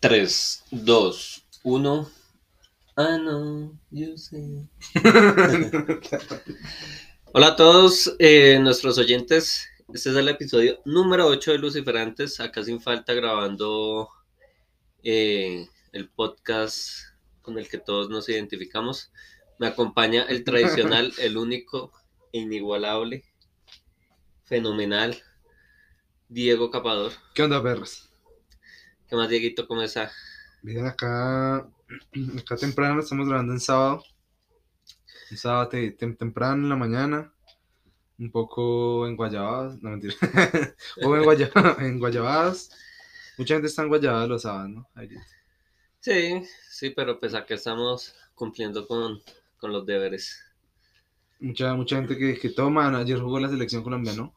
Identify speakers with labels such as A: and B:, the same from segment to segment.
A: 3, 2, 1. Ah, no, yo sé. Hola a todos eh, nuestros oyentes. Este es el episodio número 8 de Luciferantes. Acá sin falta grabando eh, el podcast con el que todos nos identificamos. Me acompaña el tradicional, el único, inigualable, fenomenal, Diego Capador.
B: ¿Qué onda, perros?
A: ¿Qué más, Dieguito? ¿Cómo está?
B: Bien, acá, acá temprano, estamos grabando en sábado. Un sábado te- tem- temprano en la mañana. Un poco en Guayabadas, no mentira. o en, Guaya- en Guayabadas. Mucha gente está en Guayabadas los sábados, ¿no? Ahorita.
A: Sí, sí, pero pues acá estamos cumpliendo con, con los deberes.
B: Mucha, mucha gente que, que toma. Ayer jugó la selección colombiana, ¿no?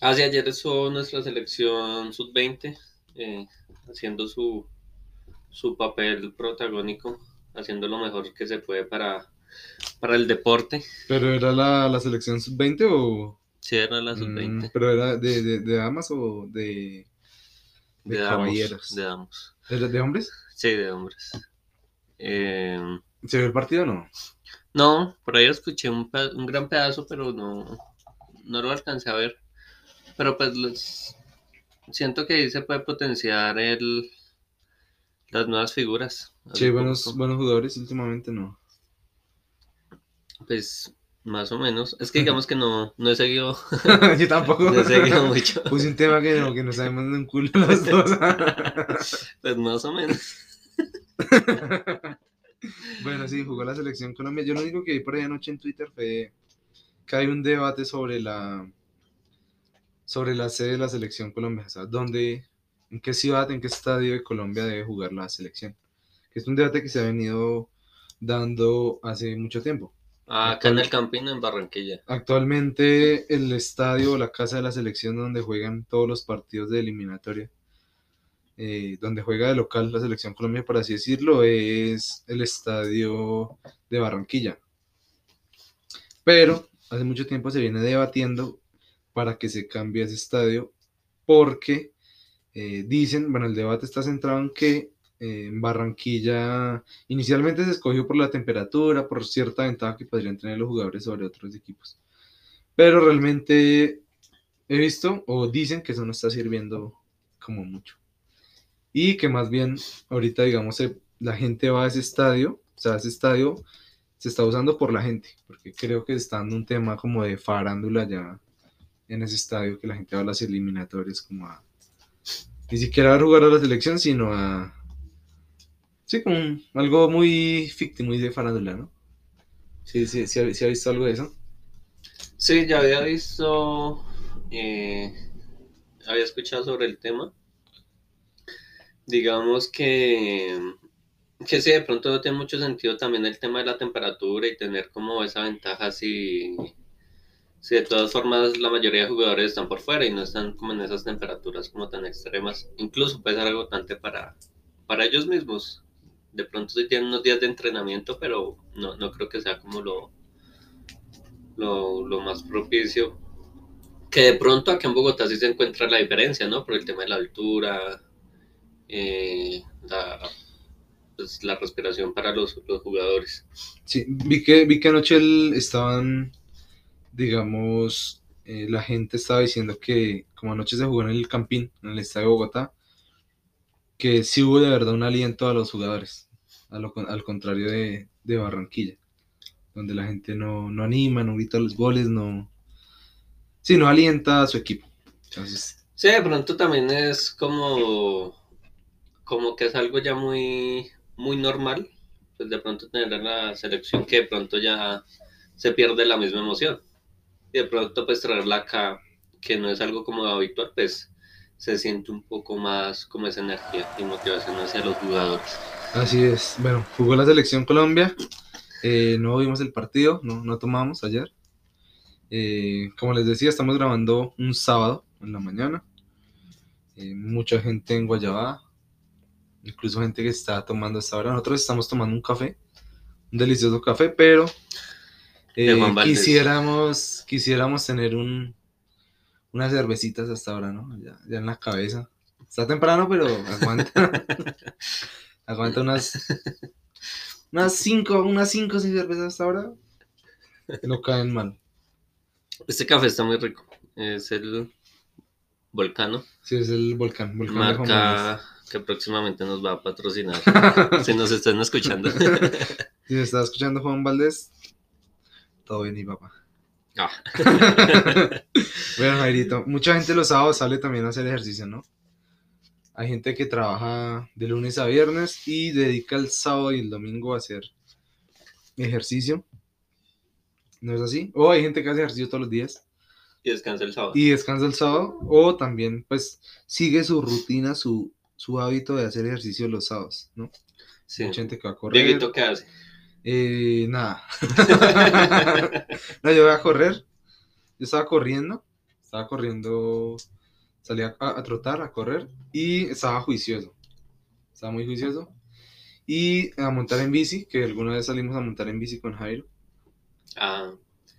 A: Hace ayer estuvo nuestra selección sub-20 eh, haciendo su, su papel protagónico, haciendo lo mejor que se puede para, para el deporte.
B: Pero era la, la selección sub-20 o.
A: Sí, era la
B: Mm,
A: sub-20.
B: pero era de, de, de damas o de.
A: de
B: de caballeros.
A: de damos.
B: ¿De, hombres?
A: Sí, de hombres. Eh,
B: ¿Se vio el partido o no?
A: no, por ahí escuché un, un gran pedazo, pero no, no lo alcancé a ver. Pero pues los, siento que ahí se puede potenciar el, las nuevas figuras.
B: Sí, buenos,
A: poco,
B: buenos jugadores últimamente no.
A: Pues más o menos. Es que digamos que no, no he seguido,
B: Yo tampoco.
A: no he seguido mucho.
B: Puse un tema que no, que no sabemos de un culo los dos.
A: Pues más o menos.
B: bueno, sí, jugó la selección Colombia. Yo lo único que vi por ahí anoche en Twitter fue que hay un debate sobre la sobre la sede de la selección Colombia. O sea, dónde, en qué ciudad, en qué estadio de Colombia debe jugar la selección. Que es un debate que se ha venido dando hace mucho tiempo.
A: Ah, acá en el Campino, en Barranquilla.
B: Actualmente el estadio o la casa de la selección donde juegan todos los partidos de eliminatoria, eh, donde juega de local la selección Colombia, por así decirlo, es el estadio de Barranquilla. Pero hace mucho tiempo se viene debatiendo para que se cambie ese estadio porque eh, dicen, bueno, el debate está centrado en que eh, en Barranquilla inicialmente se escogió por la temperatura, por cierta ventaja que podrían tener los jugadores sobre otros equipos. Pero realmente he visto o dicen que eso no está sirviendo como mucho. Y que más bien ahorita, digamos, la gente va a ese estadio, o sea, ese estadio se está usando por la gente, porque creo que está dando un tema como de farándula ya en ese estadio, que la gente va a las eliminatorias como a... Ni siquiera a jugar a la selección, sino a... Sí, como algo muy ficticio, muy de farándula, ¿no? Sí, sí, sí, ha- visto algo de eso.
A: Sí, ya había visto, eh, había escuchado sobre el tema. Digamos que, que sí, de pronto no tiene mucho sentido también el tema de la temperatura y tener como esa ventaja si, si de todas formas la mayoría de jugadores están por fuera y no están como en esas temperaturas como tan extremas. Incluso puede ser agotante para, para ellos mismos. De pronto sí tienen unos días de entrenamiento, pero no, no creo que sea como lo, lo, lo más propicio. Que de pronto aquí en Bogotá sí se encuentra la diferencia, ¿no? Por el tema de la altura, eh, la, pues, la respiración para los, los jugadores.
B: Sí, vi que, vi que anoche el- estaban, digamos, eh, la gente estaba diciendo que como anoche se jugó en el Campín, en el estadio de Bogotá, que sí hubo de verdad un aliento a los jugadores, a lo al contrario de, de Barranquilla, donde la gente no, no anima, no grita los goles, no... Sí, no alienta a su equipo.
A: Sí, de pronto también es como, como que es algo ya muy, muy normal, pues de pronto tener la selección que de pronto ya se pierde la misma emoción. Y de pronto pues traerla acá, que no es algo como habitual, pues se siente un poco más como esa energía y motivación hacia los jugadores.
B: así es. Bueno, jugó la selección Colombia, eh, no vimos el partido, no, no tomamos ayer. Eh, como les decía, estamos grabando un sábado en la mañana. Eh, mucha gente en Guayabá, incluso gente que está tomando hasta ahora. Nosotros estamos tomando un café, un delicioso café, pero eh, quisiéramos, quisiéramos tener un, unas cervecitas hasta ahora, ¿no? Ya, ya en la cabeza. Está temprano, pero aguanta. aguanta unas. Unas 5, unas 5 6 cervezas hasta ahora. No caen mal.
A: Este café está muy rico. Es el Volcano.
B: Sí, es el volcán. volcán.
A: Marca que próximamente nos va a patrocinar. si nos están escuchando.
B: Si me está escuchando Juan Valdés, todo bien, mi papá.
A: Ah.
B: Bueno, Jairito, mucha gente los sábados sale también a hacer ejercicio, ¿no? Hay gente que trabaja de lunes a viernes y dedica el sábado y el domingo a hacer ejercicio. ¿No es así? O hay gente que hace ejercicio todos los días
A: y descansa el sábado.
B: y descansa el sábado. O también, pues, sigue su rutina, su, su hábito de hacer ejercicio los sábados, ¿no?
A: Sí.
B: Mucha gente que va a correr.
A: Dieguito, ¿qué hace?
B: Eh, nada. no, yo voy a correr. Yo estaba corriendo. Estaba corriendo. Salí a, a trotar, a correr. Y estaba juicioso. Estaba muy juicioso. Y a montar en bici, que alguna vez salimos a montar en bici con Jairo.
A: Ah,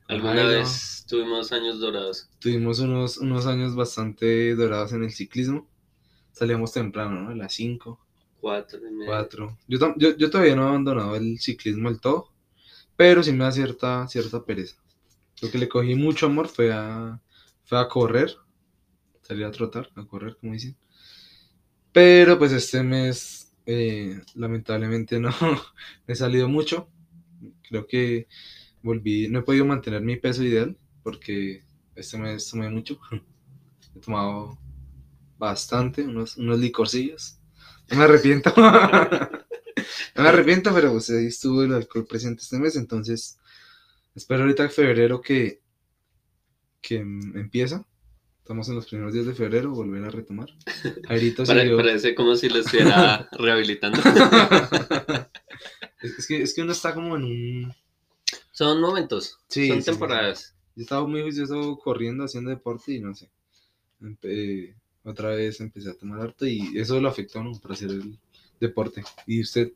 A: alguna
B: Jairo.
A: vez tuvimos años dorados.
B: Tuvimos unos, unos años bastante dorados en el ciclismo. Salíamos temprano, ¿no? A las 5.
A: Cuatro y medio.
B: 4. Yo, yo, yo todavía no he abandonado el ciclismo del todo, pero sí me da cierta, cierta pereza. Lo que le cogí mucho amor fue a, fue a correr, salir a trotar, a correr, como dicen. Pero pues este mes, eh, lamentablemente no me he salido mucho. Creo que volví, no he podido mantener mi peso ideal porque este mes tomé mucho. He tomado bastante, unos, unos licorcillos. No me arrepiento. no me arrepiento, pero pues ahí estuvo el alcohol presente este mes, entonces espero ahorita en febrero que, que empieza. Estamos en los primeros días de febrero, volver a retomar. Jairito
A: Pare-
B: siguió-
A: parece como si lo estuviera rehabilitando.
B: es, que, es que uno está como en un...
A: Son momentos,
B: Sí,
A: son
B: sí, sí,
A: temporadas.
B: Yo estaba muy juicioso corriendo, haciendo deporte y no sé. Empe- otra vez empecé a tomar harto y eso lo afectó, ¿no? Para hacer el deporte. ¿Y usted?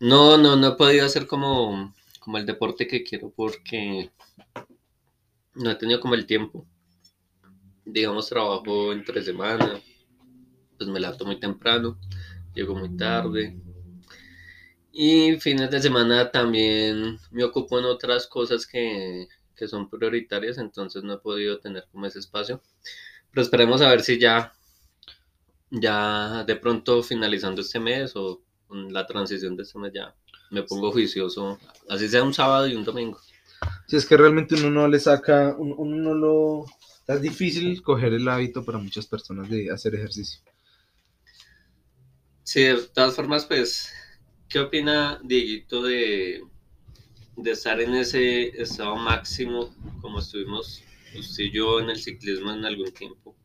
A: No, no, no he podido hacer como, como el deporte que quiero porque no he tenido como el tiempo. Digamos, trabajo entre semana, pues me levanto muy temprano, llego muy tarde. Y fines de semana también me ocupo en otras cosas que, que son prioritarias, entonces no he podido tener como ese espacio. Pero esperemos a ver si ya, ya de pronto finalizando este mes o con la transición de este mes ya me pongo juicioso, así sea un sábado y un domingo.
B: Si es que realmente uno no le saca, uno, uno no lo... Es difícil coger el hábito para muchas personas de hacer ejercicio.
A: Sí, de todas formas, pues, ¿qué opina Dieguito de, de estar en ese estado máximo como estuvimos usted y yo en el ciclismo en algún tiempo?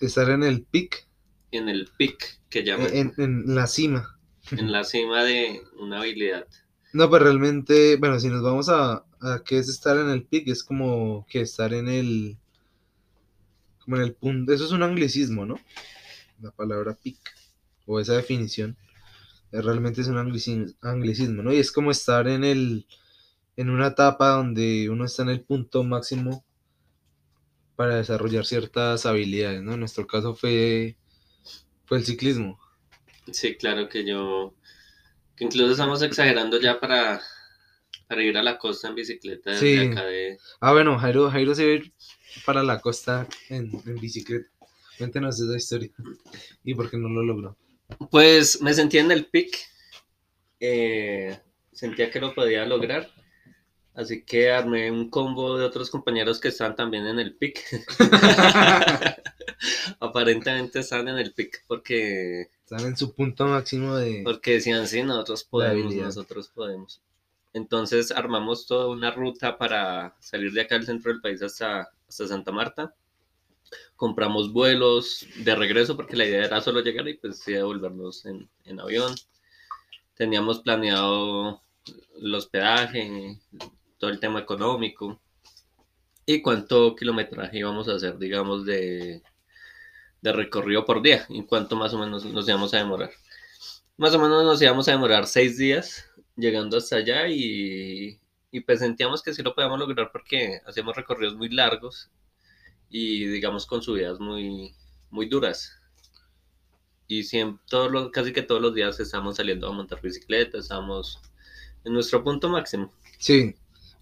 B: Estar en el pic,
A: En el peak que llaman,
B: en, en la cima.
A: en la cima de una habilidad.
B: No, pues realmente, bueno, si nos vamos a, a qué es estar en el pic, es como que estar en el, como en el punto, eso es un anglicismo, ¿no? La palabra pic, o esa definición, eh, realmente es un anglicismo, anglicismo, ¿no? Y es como estar en el, en una etapa donde uno está en el punto máximo para desarrollar ciertas habilidades, ¿no? En nuestro caso fue, fue el ciclismo.
A: Sí, claro que yo, que incluso estamos exagerando ya para, para ir a la costa en bicicleta
B: Sí.
A: acá de...
B: Ah, bueno, Jairo, Jairo se va a ir para la costa en, en bicicleta. Cuéntenos esa historia. ¿Y por qué no lo logró?
A: Pues me sentía en el pic, eh, sentía que lo podía lograr, así que armé un combo de otros compañeros que estaban también en el pic. Aparentemente estaban en el pic porque,
B: Están en su punto máximo de...
A: porque decían, sí, nosotros podemos, nosotros podemos. Entonces armamos toda una ruta para salir de acá del centro del país hasta, hasta Santa Marta. Compramos vuelos de regreso porque la idea era solo llegar y pues sí devolvernos en, en avión. Teníamos planeado el hospedaje, todo el tema económico y cuánto kilometraje íbamos a hacer, digamos, de, de recorrido por día y cuánto más o menos nos íbamos a demorar. Más o menos nos íbamos a demorar seis días llegando hasta allá y, y pues sentíamos que sí lo podíamos lograr porque hacíamos recorridos muy largos y digamos con subidas muy, muy duras. y siempre, todos los, casi que todos los días estamos saliendo a montar bicicleta, estamos en nuestro punto máximo.
B: Sí,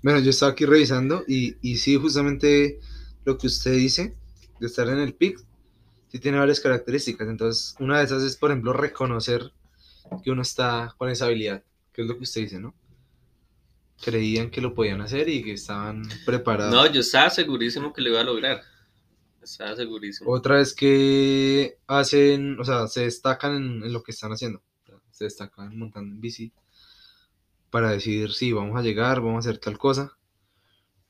B: bueno, yo estaba aquí revisando y, y sí, justamente lo que usted dice de estar en el pic, sí tiene varias características. Entonces, una de esas es, por ejemplo, reconocer que uno está con esa habilidad, que es lo que usted dice, ¿no? Creían que lo podían hacer y que estaban preparados.
A: No, yo estaba segurísimo que lo iba a lograr. Estaba segurísimo.
B: Otra es que hacen, o sea, se destacan en, en lo que están haciendo. Se destacan montando en bici para decir, sí, vamos a llegar, vamos a hacer tal cosa.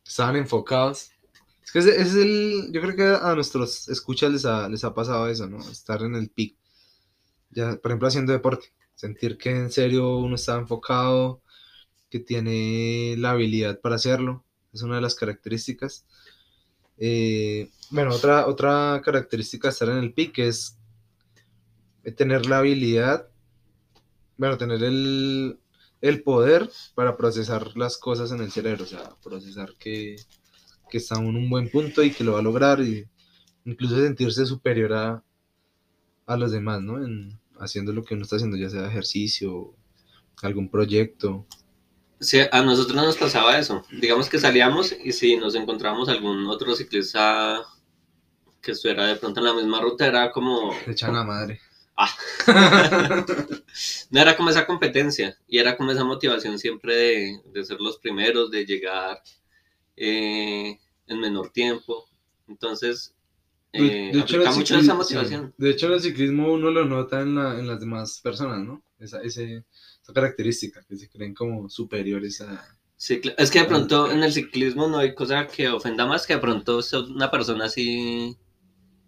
B: Estaban enfocados. Es que es el, yo creo que a nuestros escuchas les ha, les ha pasado eso, ¿no? Estar en el pic. Ya, por ejemplo, haciendo deporte. Sentir que en serio uno está enfocado, que tiene la habilidad para hacerlo. Es una de las características. Eh, bueno, otra, otra característica de estar en el pic es tener la habilidad, bueno, tener el, el poder para procesar las cosas en el cerebro, o sea, procesar que, que está en un buen punto y que lo va a lograr y incluso sentirse superior a, a los demás, ¿no? En, haciendo lo que uno está haciendo, ya sea ejercicio, algún proyecto.
A: Sí, a nosotros nos pasaba eso. Digamos que salíamos y si nos encontramos algún otro ciclista que estuviera de pronto en la misma ruta, era como...
B: Echan la madre.
A: Ah. no era como esa competencia y era como esa motivación siempre de, de ser los primeros, de llegar eh, en menor tiempo. Entonces, eh,
B: de, hecho,
A: aplica
B: el
A: mucho
B: ciclismo-
A: esa motivación.
B: De hecho, el ciclismo uno lo nota en, la- en las demás personas, ¿no? Esa, ese- esa característica, que se creen como superiores a...
A: Sí, es que de pronto en el ciclismo no hay cosa que ofenda más que de pronto sea una persona así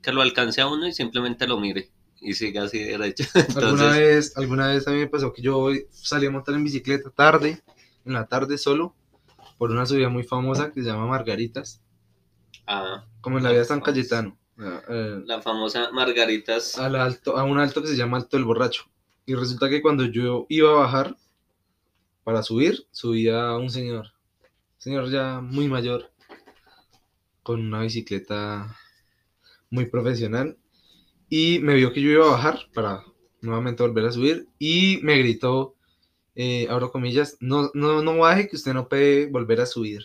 A: que lo alcance a uno y simplemente lo mire y siga así derecho.
B: Alguna
A: Entonces,
B: vez, alguna vez a mí me pasó que yo salí a montar en bicicleta tarde, en la tarde solo, por una subida muy famosa que se llama Margaritas,
A: ah,
B: como en la vía San Cayetano, eh,
A: la famosa Margaritas.
B: al alto, a un alto que se llama Alto del Borracho. Y resulta que cuando yo iba a bajar para subir, subía un señor, señor ya muy mayor, con una bicicleta muy profesional, y me vio que yo iba a bajar para nuevamente volver a subir, y me gritó, eh, abro comillas, no, no, no baje que usted no puede volver a subir.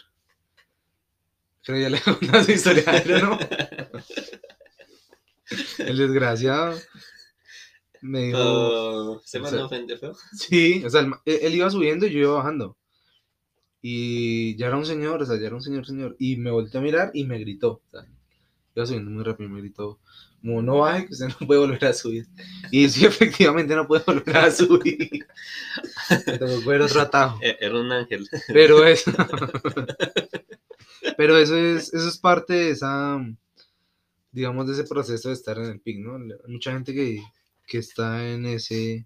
B: Creo que ya le conté su historia, ¿no? El desgraciado me dijo,
A: Oh, ¿Se
B: o sea,
A: ofende feo?
B: sí, o sea, él, él iba subiendo y yo iba bajando. Y ya era un señor, o sea, ya era un señor, señor. Y me volteé a mirar y me gritó. o sea, iba subiendo muy rápido y me gritó, como no baje, que usted no puede volver a subir. Y sí, efectivamente no puede volver a subir. Coger otro atajo.
A: E- Era un ángel.
B: Pero eso, pero eso es, eso es parte de esa, digamos, de ese proceso de estar en el pic, ¿no? Mucha gente que, que está en ese,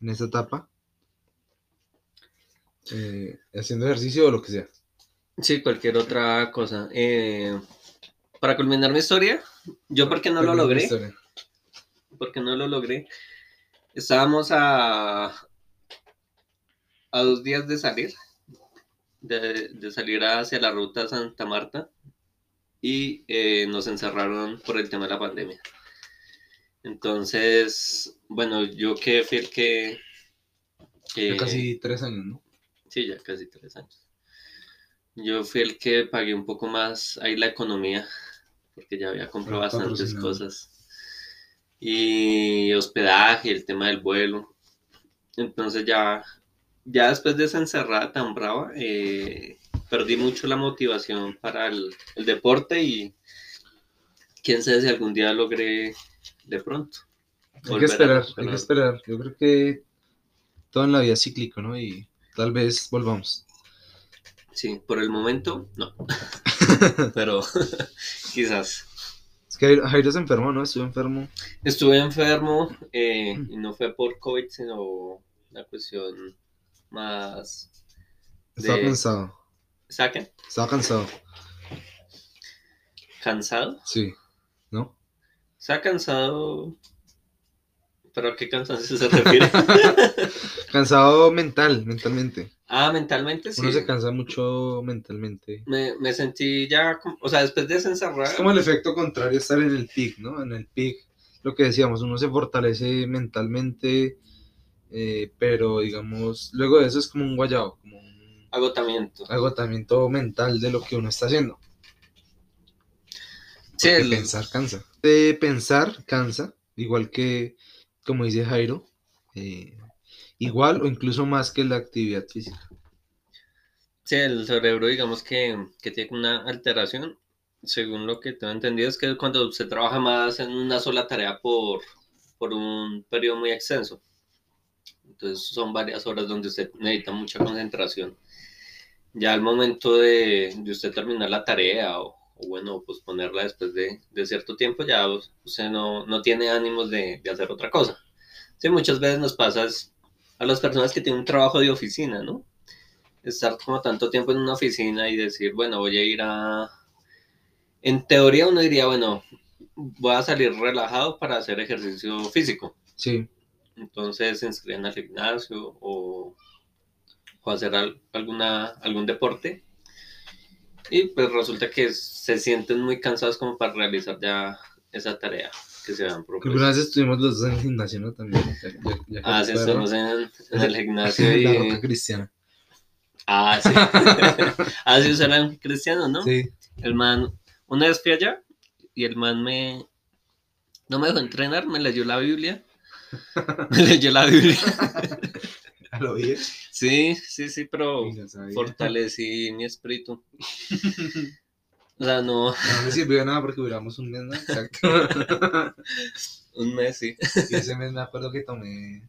B: en esa etapa, eh, haciendo ejercicio o lo que sea.
A: Sí, cualquier otra cosa. Eh, para culminar mi historia, yo porque no lo logré, porque no lo logré. Estábamos a, a dos días de salir, de, de salir hacia la ruta Santa Marta y eh, nos encerraron por el tema de la pandemia. Entonces, bueno, yo que fui el que... que-
B: Ya casi tres años, ¿no?
A: Sí, ya casi tres años. Yo fui el que pagué un poco más ahí la economía, porque ya había comprado
B: Ah,
A: bastantes cosas. Y hospedaje, el tema del vuelo. Entonces ya, ya después de esa encerrada tan brava, eh, perdí mucho la motivación para el, el deporte y quién sabe si algún día logré de pronto.
B: Hay que esperar, hay que esperar. Yo creo que todo en la vida es cíclico, ¿no? Y tal vez volvamos.
A: Sí, por el momento no. Pero quizás.
B: Es que Jairo- se enfermó, ¿no? Estuvo enfermo.
A: Estuve enfermo eh, y no fue por COVID, sino una cuestión más...
B: Estaba
A: de-
B: cansado.
A: ¿Saquen?
B: Estaba cansado.
A: ¿Cansado?
B: Sí. ¿No?
A: ¿Está cansado? ¿Pero a qué cansancio se refiere?
B: Cansado mental, mentalmente.
A: ah, mentalmente sí.
B: Uno se cansa mucho mentalmente.
A: Me, me sentí ya, como- o sea, después de esa encerrada,
B: Es como el efecto contrario estar en el pic, ¿no? En el pic lo que decíamos, uno se fortalece mentalmente, eh, pero digamos, luego de eso es como un guayabo, como un
A: Agotamiento.
B: agotamiento mental de lo que uno está haciendo.
A: Sí, el-
B: pensar cansa. De pensar cansa, igual que, como dice Jairo, eh, igual o incluso más que la actividad física.
A: Sí, el cerebro, digamos que, que tiene una alteración, según lo que tengo entendido, es que cuando se trabaja más en una sola tarea por, por un periodo muy extenso. Entonces son varias horas donde usted necesita mucha concentración. Ya al momento de, de usted terminar la tarea o, bueno, pues ponerla después de, de cierto tiempo, ya usted no, no tiene ánimos de, de hacer otra cosa. Sí, muchas veces nos pasa a las personas que tienen un trabajo de oficina, ¿no? estar como tanto tiempo en una oficina y decir, bueno, voy a ir a... En teoría uno diría, bueno, voy a salir relajado para hacer ejercicio físico.
B: Sí,
A: Entonces se inscriben al gimnasio o, o hacer al- alguna, algún deporte. Y pues resulta que se sienten muy cansados como para realizar ya esa tarea que se
B: alguna
A: propuesto.
B: vez estuvimos los dos en el gimnasio, ¿no? También. ya- ya- ya que
A: Ah, sí, estamos en, en el gimnasio
B: La
A: y...
B: roca cristiana.
A: Ah, sí. ah, sí, usaron cristiano, ¿no?
B: Sí,
A: El man, una vez fui allá y el man me, no me dejó entrenar, me leyó la Biblia. Me leyó la Biblia.
B: lo.
A: Sí, sí, sí, pero fortalecí mi espíritu. O sea, no,
B: No me sirvió nada porque duramos un mes, ¿no? Exacto.
A: un mes sí.
B: Y ese mes me acuerdo que tomé.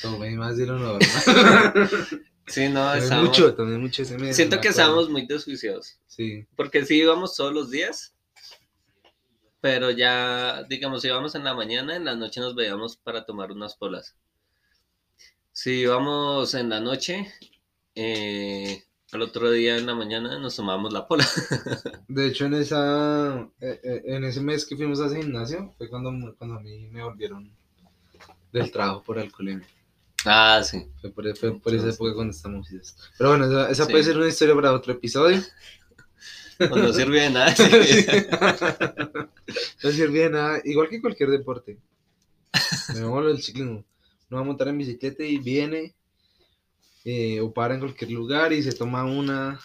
B: Tomé más de lo normal.
A: Sí, no,
B: tomé mucho, tomé mucho ese mes.
A: Siento que estábamos muy desjuiciados.
B: Sí,
A: Porque sí íbamos todos los días, pero ya, digamos, íbamos en la mañana, en la noche nos veíamos para tomar unas polas. Si íbamos en la noche, eh, al otro día en la mañana nos tomábamos la pola.
B: de hecho en esa eh, eh, en ese mes que fuimos a ese gimnasio fue cuando, cuando a mí me volvieron del trabajo por alcoholemia.
A: Ah, sí.
B: Fue por, fue por esa época cuando estamos. Pero bueno, esa, esa
A: Sí.
B: puede ser una historia para otro episodio.
A: Pues no sirve de nada.
B: Sí. no sirve de nada, igual que cualquier deporte. Me del ciclismo. Uno va a montar en bicicleta y viene eh, o para en cualquier lugar y se toma una,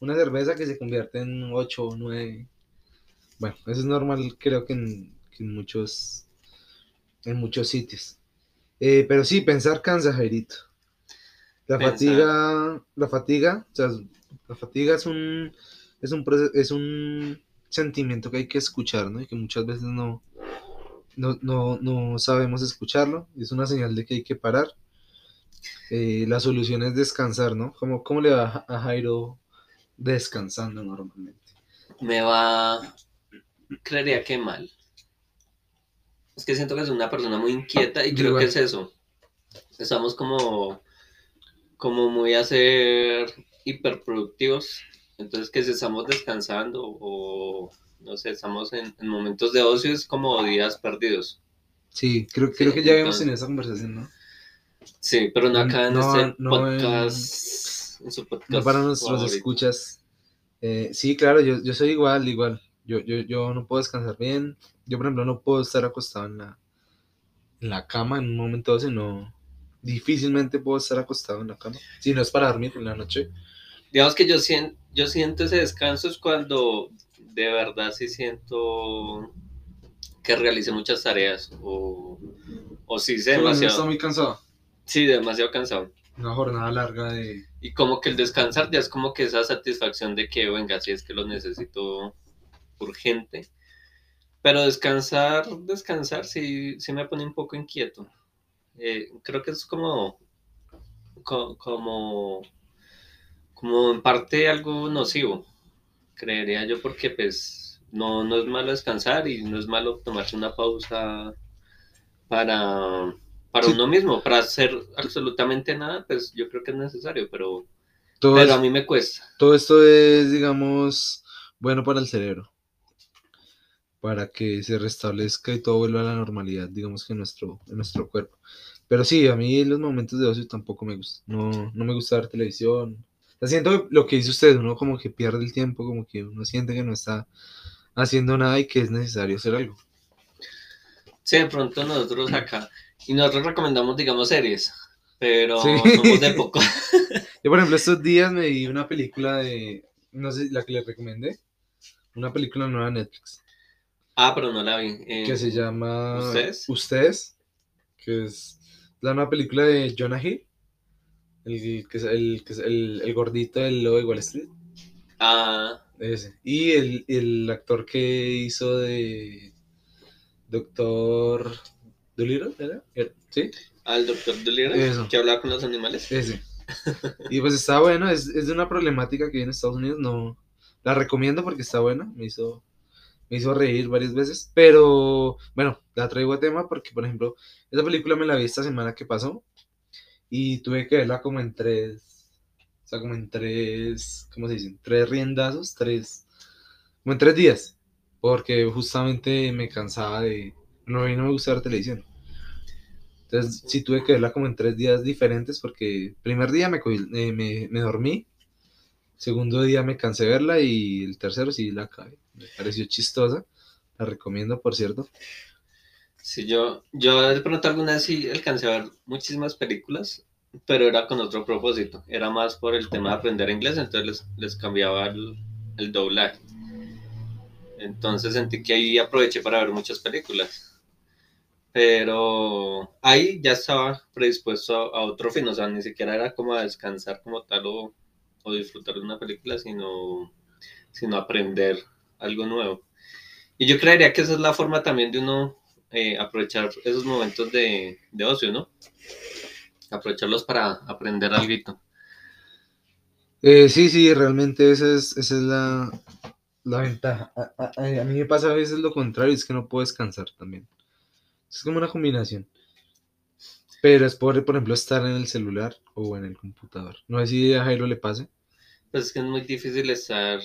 B: una cerveza que se convierte en 8 o 9. Bueno, eso es normal, creo que en, que en muchos en muchos sitios. Eh, pero sí, pensar cansa, Jairito. La
A: Pensar.
B: fatiga, la fatiga, o sea, la fatiga es un, es un, es un sentimiento que hay que escuchar, ¿no? Y que muchas veces no, no, no, no sabemos escucharlo. Es una señal de que hay que parar. Eh, la solución es descansar, ¿no? ¿Cómo, cómo le va a Jairo descansando normalmente?
A: Me va, creería que mal. Es que siento que es una persona muy inquieta y creo
B: igual.
A: que es eso. Estamos como, como muy a ser hiperproductivos. Entonces que si estamos descansando o no sé, estamos en, en momentos de ocio es como días perdidos.
B: Sí, creo,
A: Sí,
B: creo que ya habíamos
A: entonces-
B: tenido esa conversación, ¿no?
A: Sí, pero no acá en
B: No,
A: este
B: no en-
A: podcast. En, su podcast
B: No para nuestros
A: favorito.
B: escuchas. Eh, sí, claro, yo, yo soy igual, igual. Yo, yo, yo no puedo descansar bien. Yo, por ejemplo, no puedo estar acostado en la, en la cama en un momento dado, sino difícilmente puedo estar acostado en la cama. Si no es para dormir en la noche.
A: Digamos que yo siento, yo siento ese descanso es cuando de verdad sí siento que realicé muchas tareas o, o sí sé
B: Solo Está
A: demasiado,
B: muy cansado.
A: sí, demasiado cansado.
B: Una jornada larga de...
A: Y como que el descansar ya es como que esa satisfacción de que, venga, si es que lo necesito urgente. Pero descansar, descansar sí, sí me pone un poco inquieto. Eh, creo que es como, co- como, como en parte algo nocivo, creería yo, porque pues no, no es malo descansar y no es malo tomarse una pausa para, para
B: Sí.
A: uno mismo, para hacer absolutamente nada, pues yo creo que es necesario, pero,
B: Todo,
A: pero
B: es-
A: a mí me cuesta.
B: todo esto es, digamos, bueno para el cerebro. Para que se restablezca y todo vuelva a la normalidad, digamos que en nuestro, en nuestro cuerpo. Pero sí, a mí los momentos de ocio tampoco me gustan. No, no me gusta ver televisión. Sea, siento lo que dice usted, uno como que pierde el tiempo, como que uno siente que no está haciendo nada y que es necesario hacer algo.
A: Sí, de pronto nosotros acá. Y nosotros recomendamos, digamos, series. Pero
B: Sí.
A: somos de poco.
B: Yo, por ejemplo, estos días me vi una película de, no sé, la que les recomendé, una película nueva de Netflix,
A: Ah, pero no la vi. Eh,
B: que se llama
A: ¿Ustedes?
B: Ustedes, que es la nueva película de Jonah Hill, el, que es el, el, el gordito del lobo de Wall Street,
A: Ah,
B: ese. Y el, el actor que hizo de Doctor Dolittle, ¿era? ¿Era? ¿Sí?
A: al doctor Dolittle, que hablaba con los animales.
B: Ese. Y pues está bueno, es, es de una problemática que hay en Estados Unidos, no la recomiendo porque está buena, me hizo, me hizo reír varias veces, pero bueno, la traigo a tema porque, por ejemplo, esa película me la vi esta semana que pasó y tuve que verla como en tres, o sea, como en tres, ¿cómo se dicen? Tres riendazos, tres, como en tres días, porque justamente me cansaba de, no, a no me gusta ver televisión. Entonces sí tuve que verla como en tres días diferentes porque primer día me, eh, me, me dormí, segundo día me cansé de verla y el tercero sí la acabé. Me pareció chistosa, la recomiendo por cierto.
A: Sí, yo, yo de pronto alguna vez sí alcancé a ver muchísimas películas, pero era con otro propósito. Era más por el tema de aprender inglés, entonces les, les cambiaba el, el doblaje. Entonces sentí que ahí aproveché para ver muchas películas. Pero ahí ya estaba predispuesto a, a otro fin, o sea, ni siquiera era como a descansar como tal o, o disfrutar de una película, sino, sino aprender algo nuevo. Y yo creería que esa es la forma también de uno eh, aprovechar esos momentos de, de ocio, ¿no? Aprovecharlos para aprender algo.
B: Eh, sí, sí, realmente esa es, esa es la, la ventaja. A, a- a mí me pasa a veces lo contrario, es que no puedo descansar también. Es como una combinación. Pero es por, por ejemplo, estar en el celular o en el computador. No sé si a Jairo le pase.
A: Pues es que es muy difícil estar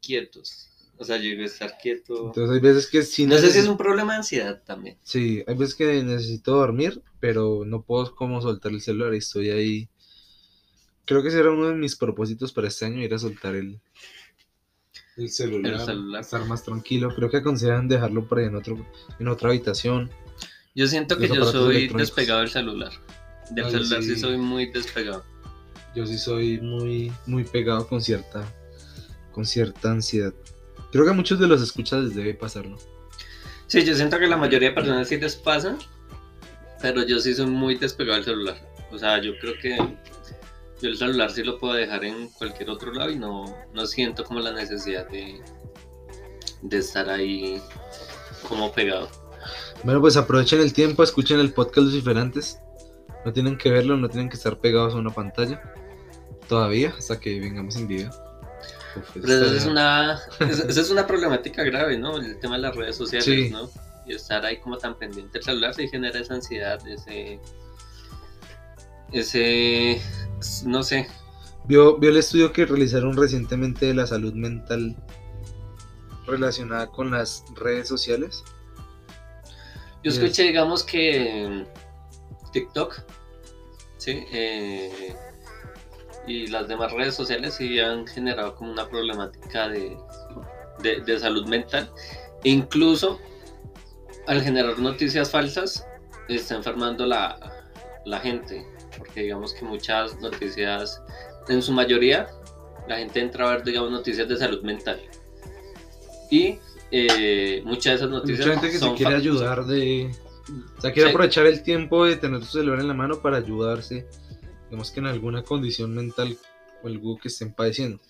A: quietos. O sea, yo digo estar quieto.
B: Entonces hay veces que sí
A: No sé si es un problema de ansiedad también.
B: Sí, hay veces que necesito dormir, pero no puedo como soltar el celular y estoy ahí. Creo que ese era uno de mis propósitos para este año, ir a soltar el, el celular,
A: El celular.
B: estar más tranquilo. Creo que aconsejan dejarlo por ahí en, otro, en otra habitación.
A: Yo siento que yo soy despegado del celular. Del celular sí
B: sí.
A: soy muy despegado.
B: Yo sí soy muy, muy pegado con cierta, con cierta ansiedad. Creo que a muchos de los escuchas les debe pasar, ¿no?
A: Sí, yo siento que la mayoría de personas sí les pasa, pero yo sí soy muy despegado del celular. O sea, yo creo que yo el celular sí lo puedo dejar en cualquier otro lado y no, no siento como la necesidad de, de estar ahí como pegado.
B: Bueno, pues aprovechen el tiempo, escuchen el podcast Los Diferentes. No tienen que verlo, no tienen que estar pegados a una pantalla. Todavía, hasta que vengamos en video.
A: Pero esa es una, esa esa es una problemática grave, ¿no? El tema de las redes sociales,
B: Sí.
A: ¿no? Y estar ahí como tan pendiente del celular sí genera esa ansiedad, ese, ese, no sé,
B: ¿Vio, vio el estudio que realizaron recientemente de la salud mental relacionada con las redes sociales?
A: Yo escuché, digamos, que TikTok, ¿sí? Eh, y las demás redes sociales sí han generado como una problemática de, de- de salud mental. Incluso al generar noticias falsas, está enfermando la, la gente. Porque digamos que muchas noticias, en su mayoría, la gente entra a ver, digamos, noticias de salud mental. Y eh, muchas de esas noticias
B: mucha gente que se
A: son
B: quiere
A: fa-
B: ayudar de... O sea, quiere
A: Sí.
B: aprovechar el tiempo de tener su celular en la mano para ayudarse. Digamos que en alguna condición mental o algo que estén padeciendo.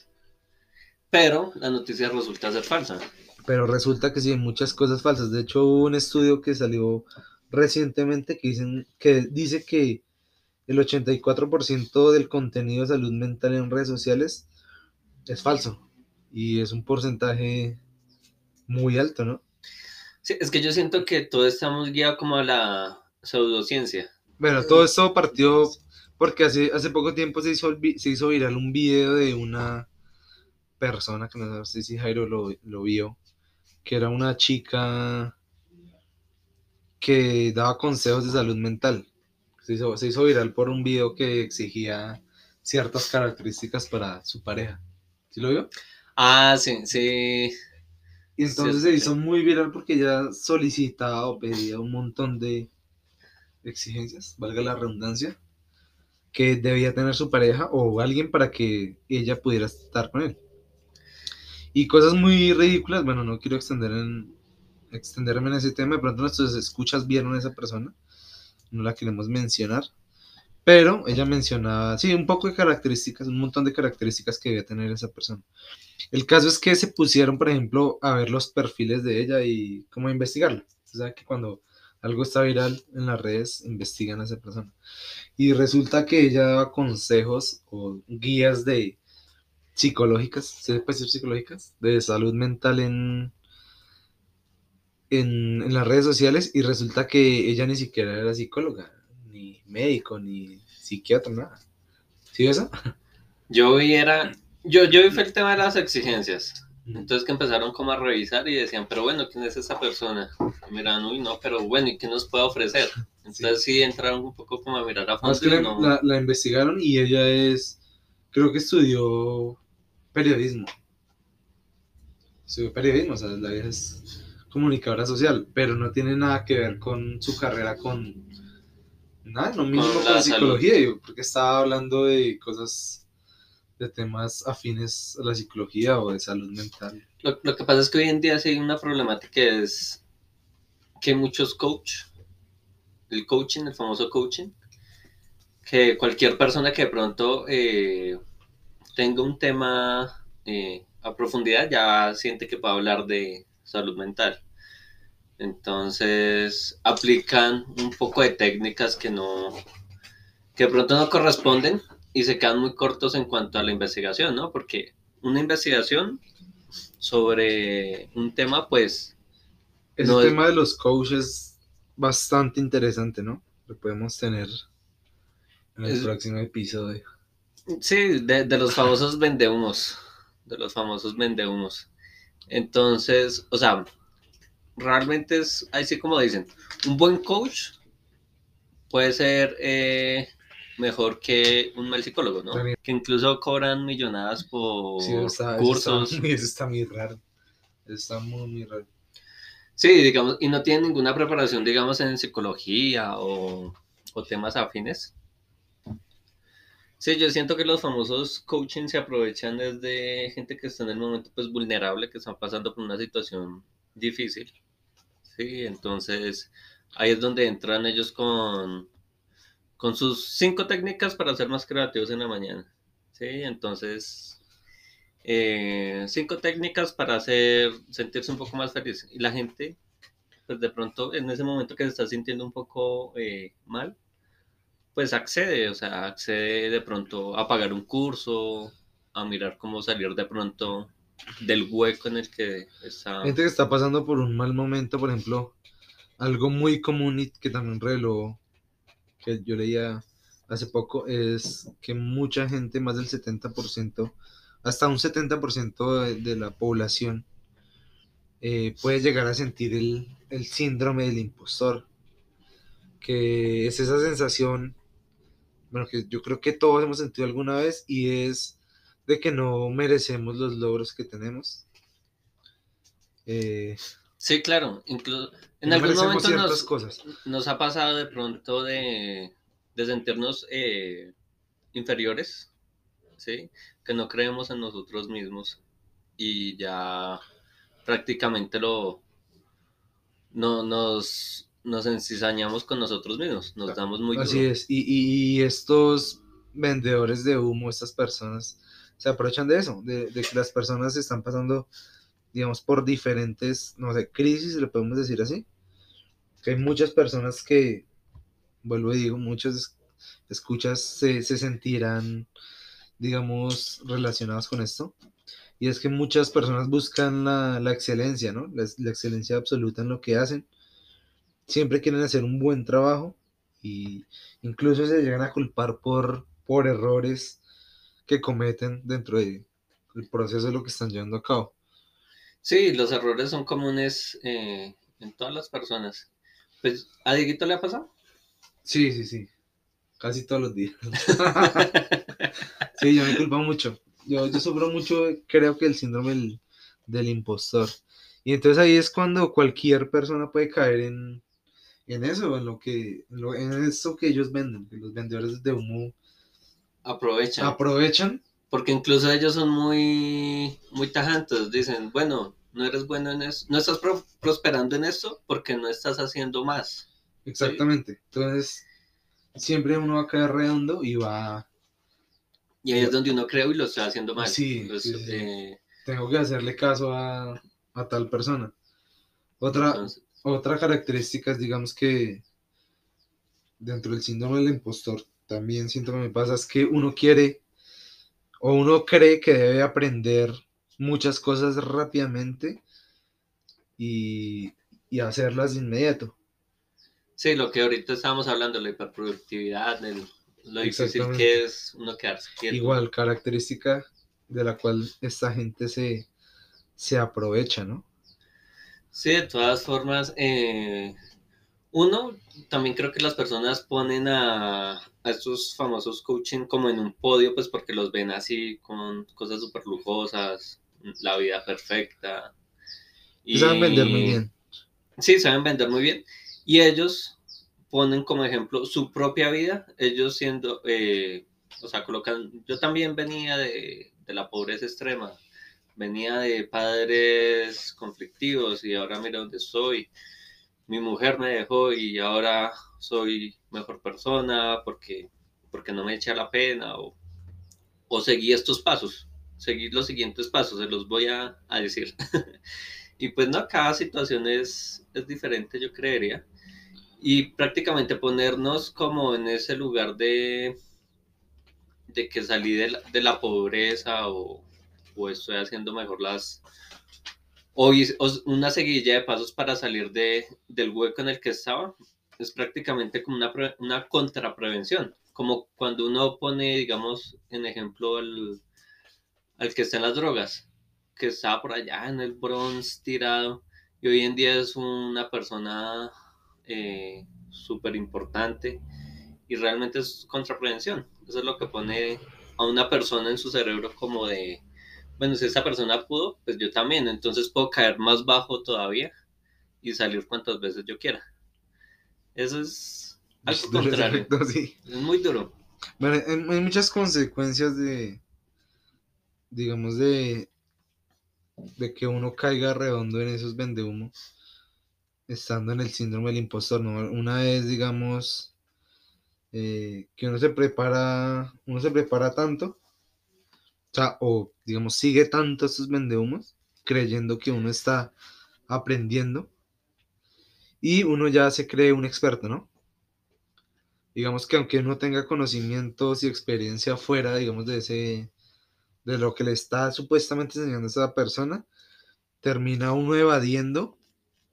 A: pero la noticia resulta ser falsa.
B: Pero resulta que sí, hay muchas cosas falsas. De hecho, hubo un estudio que salió recientemente que, dicen, que dice que el 84% del contenido de salud mental en redes sociales es falso. Y es un porcentaje muy alto, ¿no?
A: Sí, es que yo siento que todos estamos guiados como a la pseudociencia.
B: Bueno, todo esto partió porque hace, hace poco tiempo se hizo, se hizo viral un video de una persona, que no sé si Jairo lo, lo vio, que era una chica que daba consejos de salud mental. Se hizo, se hizo viral por un video que exigía ciertas características para su pareja. ¿Sí lo vio?
A: Ah, sí, sí.
B: Y entonces
A: Sí,
B: se
A: sí.
B: hizo muy viral porque ella solicitaba o pedía un montón de exigencias, valga la redundancia, que debía tener su pareja o alguien para que ella pudiera estar con él. Y cosas muy ridículas, bueno, no quiero extender en, extenderme en ese tema, de pronto nuestros escuchas vieron a esa persona, no la queremos mencionar, pero ella mencionaba, sí, un poco de características, un montón de características que debía tener esa persona. El caso es que se pusieron, por ejemplo, a ver los perfiles de ella y cómo investigarla. O sea, que cuando algo está viral en las redes, investigan a esa persona. Y resulta que ella daba consejos o guías de psicológicas, ¿se puede decir psicológicas? De salud mental en, en, en las redes sociales y resulta que ella ni siquiera era psicóloga, ni médico, ni psiquiatra, nada. ¿Sí eso?
A: Yo vi era, yo, yo vi fue el tema de las exigencias. Entonces que empezaron como a revisar y decían, pero bueno, ¿quién es esa persona? Y miraban, uy, no, pero bueno, ¿y qué nos puede ofrecer? Entonces sí, entraron un poco como a mirar a
B: No, es
A: fondo
B: que la,
A: no...
B: la- la investigaron y ella es, creo que estudió periodismo. Estudió periodismo, o sea, la vieja es comunicadora social, pero no tiene nada que ver con su carrera con nada, lo mismo
A: Con
B: con,
A: la
B: psicología, yo porque estaba hablando de cosas, de temas afines a la psicología o de salud mental.
A: Lo, lo que pasa es que hoy en día sí hay una problemática es que muchos coach, el coaching, el famoso coaching, que cualquier persona que de pronto eh, tenga un tema eh, a profundidad ya siente que puede hablar de salud mental. Entonces aplican un poco de técnicas que no, que de pronto no corresponden y se quedan muy cortos en cuanto a la investigación, ¿no? Porque una investigación sobre un tema, pues,
B: Ese
A: No es-
B: tema de los coaches es bastante interesante, ¿no? Lo podemos tener en el
A: Es-
B: próximo episodio.
A: sí, de, de los famosos vendehumos, de los famosos vendehumos. Entonces, o sea, realmente es así como dicen, un buen coach puede ser eh, mejor que un mal psicólogo, ¿no?
B: También.
A: Que incluso cobran millonadas por
B: Sí, eso
A: cursos.
B: está eso está muy raro. Eso está muy, muy raro.
A: Sí, digamos, y no tienen ninguna preparación, digamos, en psicología o, o temas afines. Sí, yo siento que los famosos coaching se aprovechan desde gente que está en el momento pues vulnerable, que están pasando por una situación difícil. Sí, entonces ahí es donde entran ellos con, con sus cinco técnicas para ser más creativos en la mañana. Sí, entonces eh, cinco técnicas para hacer sentirse un poco más feliz. Y la gente, pues de pronto en ese momento que se está sintiendo un poco eh, mal, pues accede, o sea, accede de pronto a pagar un curso, a mirar cómo salir de pronto del hueco en el que está.
B: Gente que está pasando por un mal momento, por ejemplo, algo muy común y que también reveló, que yo leía hace poco, es que mucha gente, más del 70%, hasta un 70% de, la población, eh, puede llegar a sentir el, el síndrome del impostor, que es esa sensación, bueno, que yo creo que todos hemos sentido alguna vez y es de que no merecemos los logros que tenemos. Eh,
A: Sí, claro, incluso en
B: no
A: algún momento nos,
B: cosas.
A: nos ha pasado de pronto de, de sentirnos eh, inferiores, ¿sí? Que no creemos en nosotros mismos y ya prácticamente lo no, nos, nos encizañamos con nosotros mismos, nos damos muy
B: Así
A: duro.
B: es. Y, y- y estos vendedores de humo, estas personas, se aprovechan de eso, de, de que las personas están pasando, digamos, por diferentes, no sé, crisis, le podemos decir así. Que hay muchas personas que, vuelvo y digo, muchas escuchas se, se sentirán, digamos, relacionados con esto. Y es que muchas personas buscan la, la excelencia, ¿no? La, la excelencia absoluta en lo que hacen. Siempre quieren hacer un buen trabajo y incluso se llegan a culpar por, por errores que cometen dentro del proceso de lo que están llevando a cabo.
A: Sí, los errores son comunes eh, en todas las personas. Pues, ¿a Dieguito le ha pasado?
B: Sí, sí, sí. Casi todos los días. sí, yo me culpo mucho. Yo, yo sufro mucho, creo que el síndrome del, del impostor. Y entonces ahí es cuando cualquier persona puede caer en, en eso, en lo que, en, lo- en eso que ellos venden, que los vendedores de humo
A: Aprovechan.
B: aprovechan.
A: Porque incluso ellos son muy, muy tajantes. Dicen, bueno, no eres bueno en eso, no estás pro- prosperando en esto porque no estás haciendo más.
B: Exactamente. Entonces, siempre uno va a caer redondo y va,
A: Y ahí es donde uno cree y lo está haciendo mal.
B: Sí,
A: Los,
B: sí, sí, sí.
A: eh,
B: tengo que hacerle caso a, a tal persona. Otra,
A: entonces,
B: otra característica es, digamos que dentro del síndrome del impostor, también que me pasa, es que uno quiere o uno cree que debe aprender muchas cosas rápidamente y, y hacerlas de inmediato.
A: sí, lo que ahorita estábamos hablando, la hiperproductividad, el- lo difícil que es uno quedarse quieto.
B: Igual, característica de la cual esta gente se, se aprovecha, ¿no?
A: Sí, de todas formas, eh, uno, también creo que las personas ponen a, a estos famosos coaching como en un podio, pues porque los ven así con cosas súper lujosas, la vida perfecta.
B: Y saben vender muy bien.
A: Sí, saben vender muy bien. Y ellos ponen como ejemplo su propia vida, ellos siendo, eh, o sea, colocan, yo también venía de, de la pobreza extrema, venía de padres conflictivos y ahora mira dónde estoy. Mi mujer me dejó y ahora soy mejor persona porque, porque no me echa la pena o, o seguí estos pasos, seguí los siguientes pasos, se los voy a, a decir. y pues no, cada situación es, es diferente, yo creería. Y prácticamente ponernos como en ese lugar de, de que salí de la, de la pobreza o, o estoy haciendo mejor las... O una seguidilla de pasos para salir de, del hueco en el que estaba. Es prácticamente como una, una contraprevención. Como cuando uno pone, digamos, en ejemplo, al, al que está en las drogas, que estaba por allá en el Bronx tirado y hoy en día es una persona eh, súper importante y realmente es contraprevención. Eso es lo que pone a una persona en su cerebro como de, bueno, si esta persona pudo, pues yo también, entonces puedo caer más bajo todavía y salir cuantas veces yo quiera. Eso es algo
B: Es
A: contrario,
B: efecto, sí.
A: es muy duro.
B: Bueno, hay, muchas consecuencias de, digamos, de, de que uno caiga redondo en esos vendehumos, estando en el síndrome del impostor, ¿no? Una vez, digamos, eh, que uno se prepara, uno se prepara tanto, o sea, o, digamos, sigue tanto estos vendehumos, creyendo que uno está aprendiendo, y uno ya se cree un experto, ¿no? digamos que aunque uno tenga conocimientos y experiencia fuera, digamos, de ese, de lo que le está supuestamente enseñando a esa persona, termina uno evadiendo,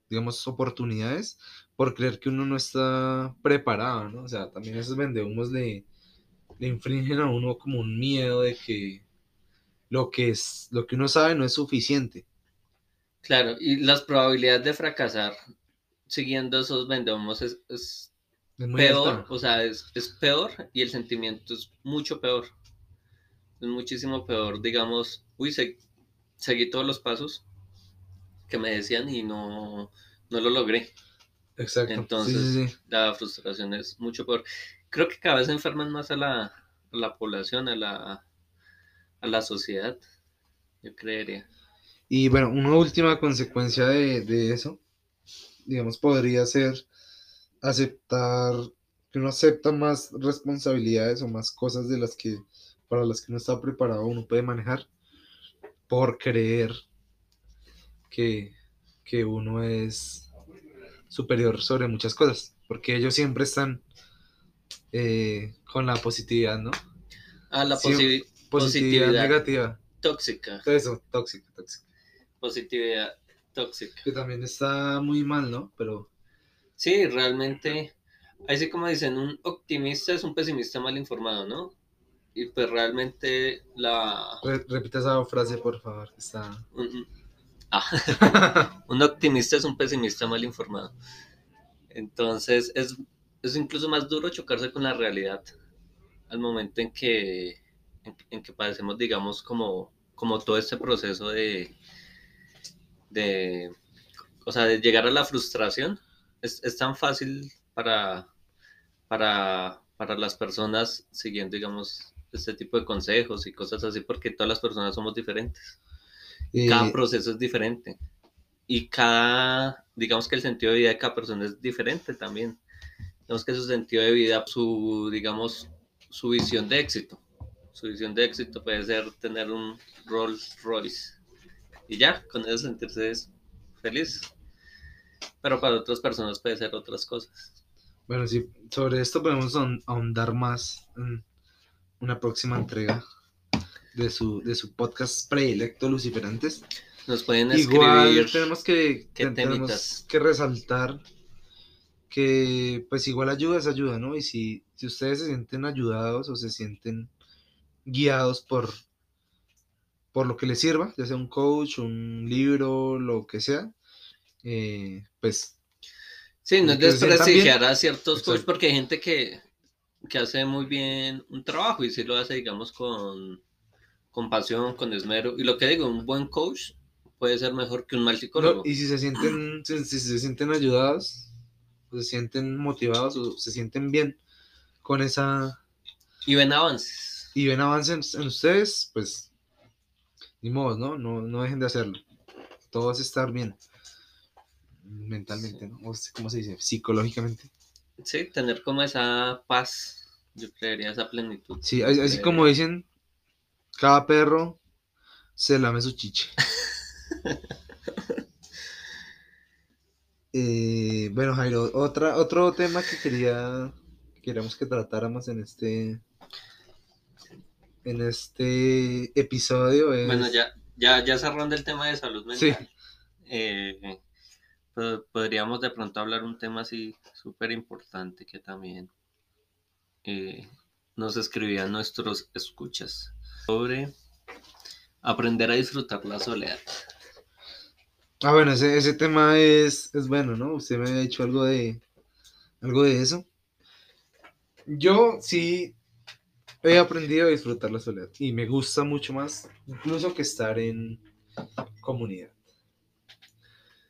B: digamos, oportunidades por creer que uno no está preparado, ¿no? O sea, también esos vendehumos le, le infringen a uno como un miedo de que lo que es, lo que uno sabe no es suficiente.
A: Claro, y las probabilidades de fracasar siguiendo esos vendehumos es, es
B: Es muy
A: peor, o sea, es, es peor y el sentimiento es mucho peor. Es muchísimo peor, digamos, uy, se- seguí todos los pasos que me decían y no, no lo logré.
B: Exacto.
A: Entonces,
B: sí, sí, sí.
A: La frustración es mucho peor. Creo que cada vez enferman más a la, a la población, a la, a la sociedad, yo creería.
B: Y bueno, una última consecuencia de, de eso, digamos, podría ser aceptar, que uno acepta más responsabilidades o más cosas de las que, para las que no está preparado uno puede manejar, por creer que, que uno es superior sobre muchas cosas, porque ellos siempre están eh, con la positividad, ¿no?
A: Ah, la posi-
B: Positividad,
A: Positividad.
B: negativa,
A: tóxica,
B: todo eso, tóxico, tóxico,
A: positividad tóxica.
B: que también está muy mal, ¿no? Pero
A: Sí, realmente, así como dicen, un optimista es un pesimista mal informado, ¿no? Y pues realmente la...
B: Re- repite esa frase, por favor. Está...
A: Un, un- ah, un optimista es un pesimista mal informado. Entonces es, es incluso más duro chocarse con la realidad al momento en que, en, en que padecemos, digamos, como, como todo este proceso de, de, o sea, de llegar a la frustración, es, es tan fácil para, para, para las personas siguiendo, digamos, este tipo de consejos y cosas así, porque todas las personas somos diferentes. Cada
B: Eh,
A: proceso es diferente. Y cada, digamos que el sentido de vida de cada persona es diferente también. Digamos que su sentido de vida, su, digamos, su visión de éxito. Su visión de éxito puede ser tener un Rolls Royce. Y ya, con eso sentirse feliz. Pero para otras personas puede ser otras cosas.
B: bueno, sí, sobre esto podemos ahon- ahondar más en una próxima entrega de su, de su podcast predilecto Luciferantes.
A: Nos pueden
B: Igual
A: escribir.
B: tenemos que, tenemos que resaltar que pues igual ayuda es ayuda, ¿no? Y si, si ustedes se sienten ayudados o se sienten guiados por, por lo que les sirva, ya sea un coach, un libro, lo que sea, eh, pues
A: Sí, no es desprestigiar a ciertos coaches porque hay gente que, que hace muy bien un trabajo y sí lo hace, digamos, con, con pasión, con esmero. Y lo que digo, un buen coach puede ser mejor que un mal
B: no,
A: psicólogo.
B: y si se sienten, si, si se sienten ayudados, o se sienten motivados o se sienten bien con esa
A: Y ven avances.
B: Y ven avances en, ustedes, pues ni modo, ¿no? ¿no? No dejen de hacerlo. Todo va a estar bien mentalmente, ¿no? O sea, ¿Cómo se dice? Psicológicamente.
A: Sí, tener como esa paz, yo creería esa plenitud.
B: Sí, así,
A: Eh,
B: como dicen, cada perro se lame su chiche. Eh, bueno, Jairo, otra, otro tema que quería que queríamos que tratáramos en este en este episodio es
A: Bueno, ya, ya, ya cerrando el tema de salud
B: Sí.
A: mental, eh, po- podríamos de pronto hablar un tema así súper importante que también eh, nos escribían nuestros escuchas sobre aprender a disfrutar la soledad.
B: Ah, bueno, ese, ese tema es, es bueno, ¿no? Usted me ha dicho algo de algo de eso. Yo sí he aprendido a disfrutar la soledad y me gusta mucho más, incluso que estar en comunidad.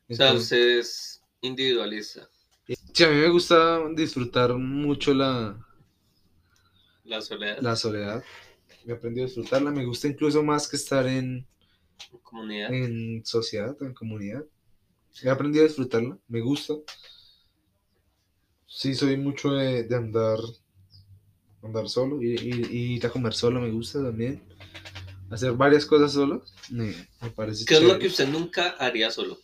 A: O sea, usted es individualista,
B: sí, a mí me gusta disfrutar mucho la,
A: la soledad,
B: la soledad. He aprendido a disfrutarla, me gusta incluso más que estar en,
A: comunidad.
B: en sociedad, en comunidad. He aprendido a disfrutarla, me gusta. Sí, soy mucho de, de andar, andar solo, ir, ir- ir a comer solo me gusta también. Hacer varias cosas solo me, me parece
A: ¿Qué es lo que usted nunca haría solo?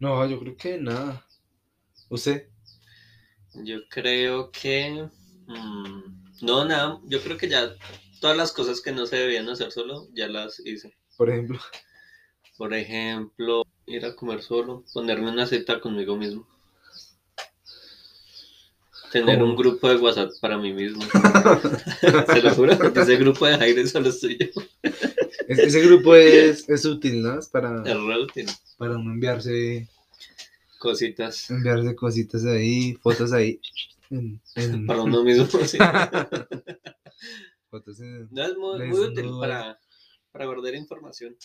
B: No, yo creo que nada. ¿Usted?
A: Yo creo que... mm, no, nada, yo creo que ya todas las cosas que no se debían hacer solo, ya las hice.
B: Por ejemplo.
A: Por ejemplo, ir a comer solo, ponerme una cita conmigo mismo. Tener
B: ¿Cómo?
A: un grupo de WhatsApp para mí mismo. Se lo juro, porque ese grupo de Jairo solo estoy yo.
B: Es- ese grupo es, es útil, ¿no? Es para,
A: Es re útil.
B: para uno enviarse,
A: Cositas
B: enviarse cositas ahí, fotos ahí. En, en-
A: para uno mismo. sí.
B: fotos en-
A: No, es muy, útil para, para guardar información.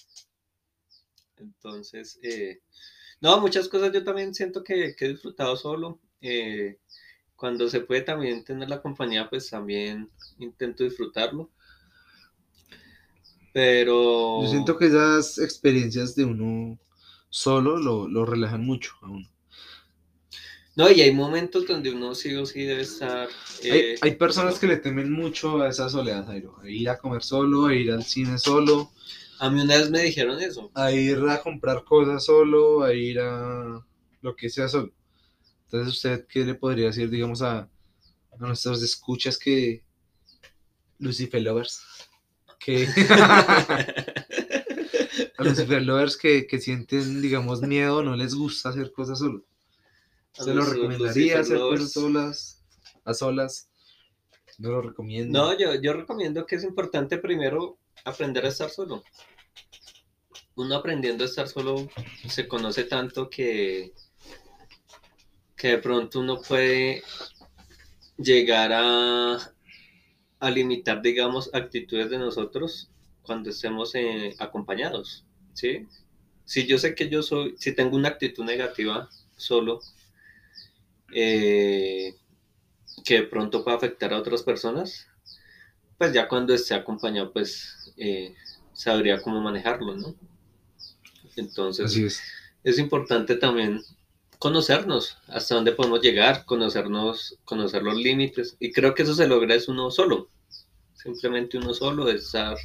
A: Entonces, eh, no, muchas cosas yo también siento que, que he disfrutado solo. Eh, cuando se puede también tener la compañía, pues también intento disfrutarlo. Pero...
B: Yo siento que esas experiencias de uno solo lo, lo relajan mucho a uno.
A: No, y hay momentos donde uno sí o sí debe estar...
B: Hay,
A: eh,
B: hay personas que le temen mucho a esa soledad, Jairo. A ir a comer solo, a ir al cine solo,
A: A mí una vez me dijeron eso.
B: a ir a comprar cosas solo, a ir a lo que sea solo. Entonces, ¿usted qué le podría decir, digamos, a, a nuestros escuchas que... Lucifer Lovers. Que... a Lucifer Lovers que, que sienten, digamos, miedo, no les gusta hacer cosas solos.
A: A
B: ¿Se lo recomendaría
A: Lucifer
B: hacer
A: lovers.
B: cosas solas? A solas. No lo recomiendo.
A: No, yo, yo recomiendo que es importante primero aprender a estar solo. Uno aprendiendo a estar solo se conoce tanto que, que de pronto uno puede llegar a, a limitar, digamos, actitudes de nosotros cuando estemos eh, acompañados, ¿sí? si yo sé que yo soy, si tengo una actitud negativa solo, eh, que de pronto puede afectar a otras personas, pues ya cuando esté acompañado, pues eh, sabría cómo manejarlo, ¿no? Entonces,
B: Así es.
A: es importante también conocernos, hasta dónde podemos llegar, conocernos, conocer los límites. Y creo que eso se logra es uno solo. Simplemente uno solo, es estar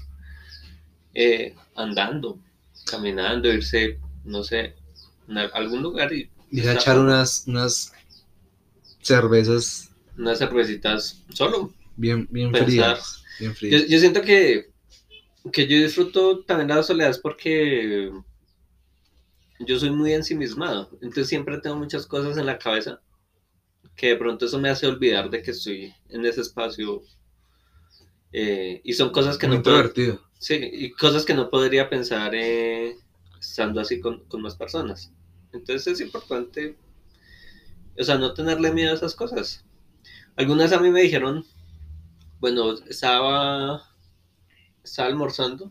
A: eh, andando, caminando, irse, no sé, a algún lugar y
B: Ir a echar unas, unas cervezas
A: unas cervecitas solo.
B: bien, bien frías. Bien
A: Yo,
B: frías.
A: yo siento que, que yo disfruto también la soledad porque yo soy muy ensimismado, entonces siempre tengo muchas cosas en la cabeza que de pronto eso me hace olvidar de que estoy en ese espacio eh, y son cosas que
B: Muy
A: no puedo, sí, y cosas que no podría pensar eh, estando así con, con más personas. Entonces es importante, o sea, no tenerle miedo a esas cosas. Algunas a mí me dijeron, bueno, estaba, estaba almorzando.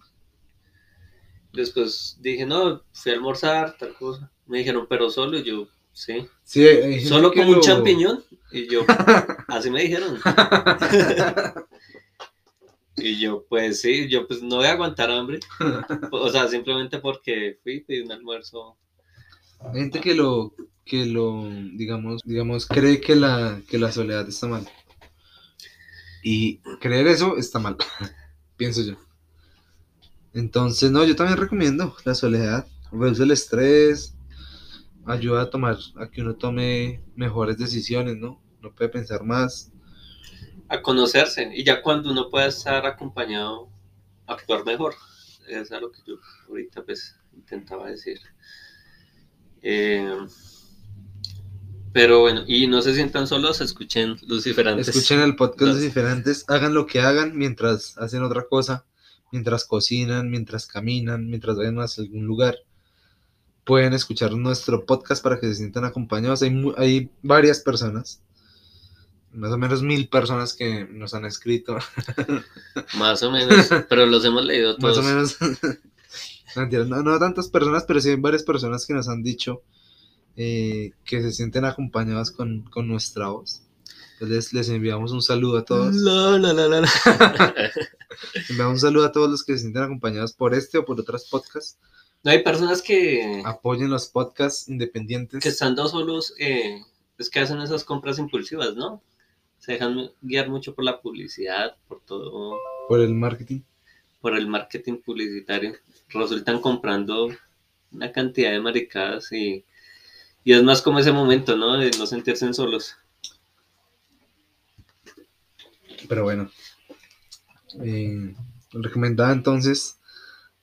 A: Después dije, no, fui a almorzar, tal cosa. Me dijeron, pero solo, y yo, sí.
B: Sí, hay gente
A: Solo
B: que
A: con un
B: lo-
A: champiñón. Y yo, así me dijeron. Y yo, pues sí, yo pues no voy a aguantar hambre. O sea, simplemente porque fui, pedí un almuerzo.
B: Hay gente que lo, que lo, digamos, digamos, cree que la, que la soledad está mal. Y creer eso está mal, pienso yo. Entonces, no, yo también recomiendo la soledad. Reduce el estrés, ayuda a tomar, a que uno tome mejores decisiones, ¿no? No puede pensar más.
A: a conocerse y ya cuando uno pueda estar acompañado actuar mejor eso es lo que yo ahorita pues intentaba decir Eh, pero bueno y no se sientan solos escuchen Lucifer antes
B: Escuchen el podcast diferentes, hagan lo que hagan mientras hacen otra cosa, mientras cocinan, mientras caminan, mientras vayan a algún lugar. Pueden escuchar nuestro podcast para que se sientan acompañados. Hay, hay varias personas, más o menos mil personas que nos han escrito,
A: más o menos pero los hemos leído
B: más
A: todos
B: o menos. No, no, tantas personas, pero sí hay varias personas que nos han dicho eh, que se sienten acompañados con, con nuestra voz. Entonces les enviamos un saludo a todos.
A: La, la, la,
B: un saludo a todos los que se sienten acompañados por este o por otros podcasts.
A: no hay personas que
B: Apoyen los podcasts independientes.
A: que estando solos eh, es que hacen esas compras impulsivas no se dejan guiar mucho por la publicidad por todo
B: Por el marketing.
A: por el marketing publicitario, resultan comprando una cantidad de maricadas y, y es más como ese momento, ¿no? De no sentirse solos.
B: Pero bueno. Eh, recomendada entonces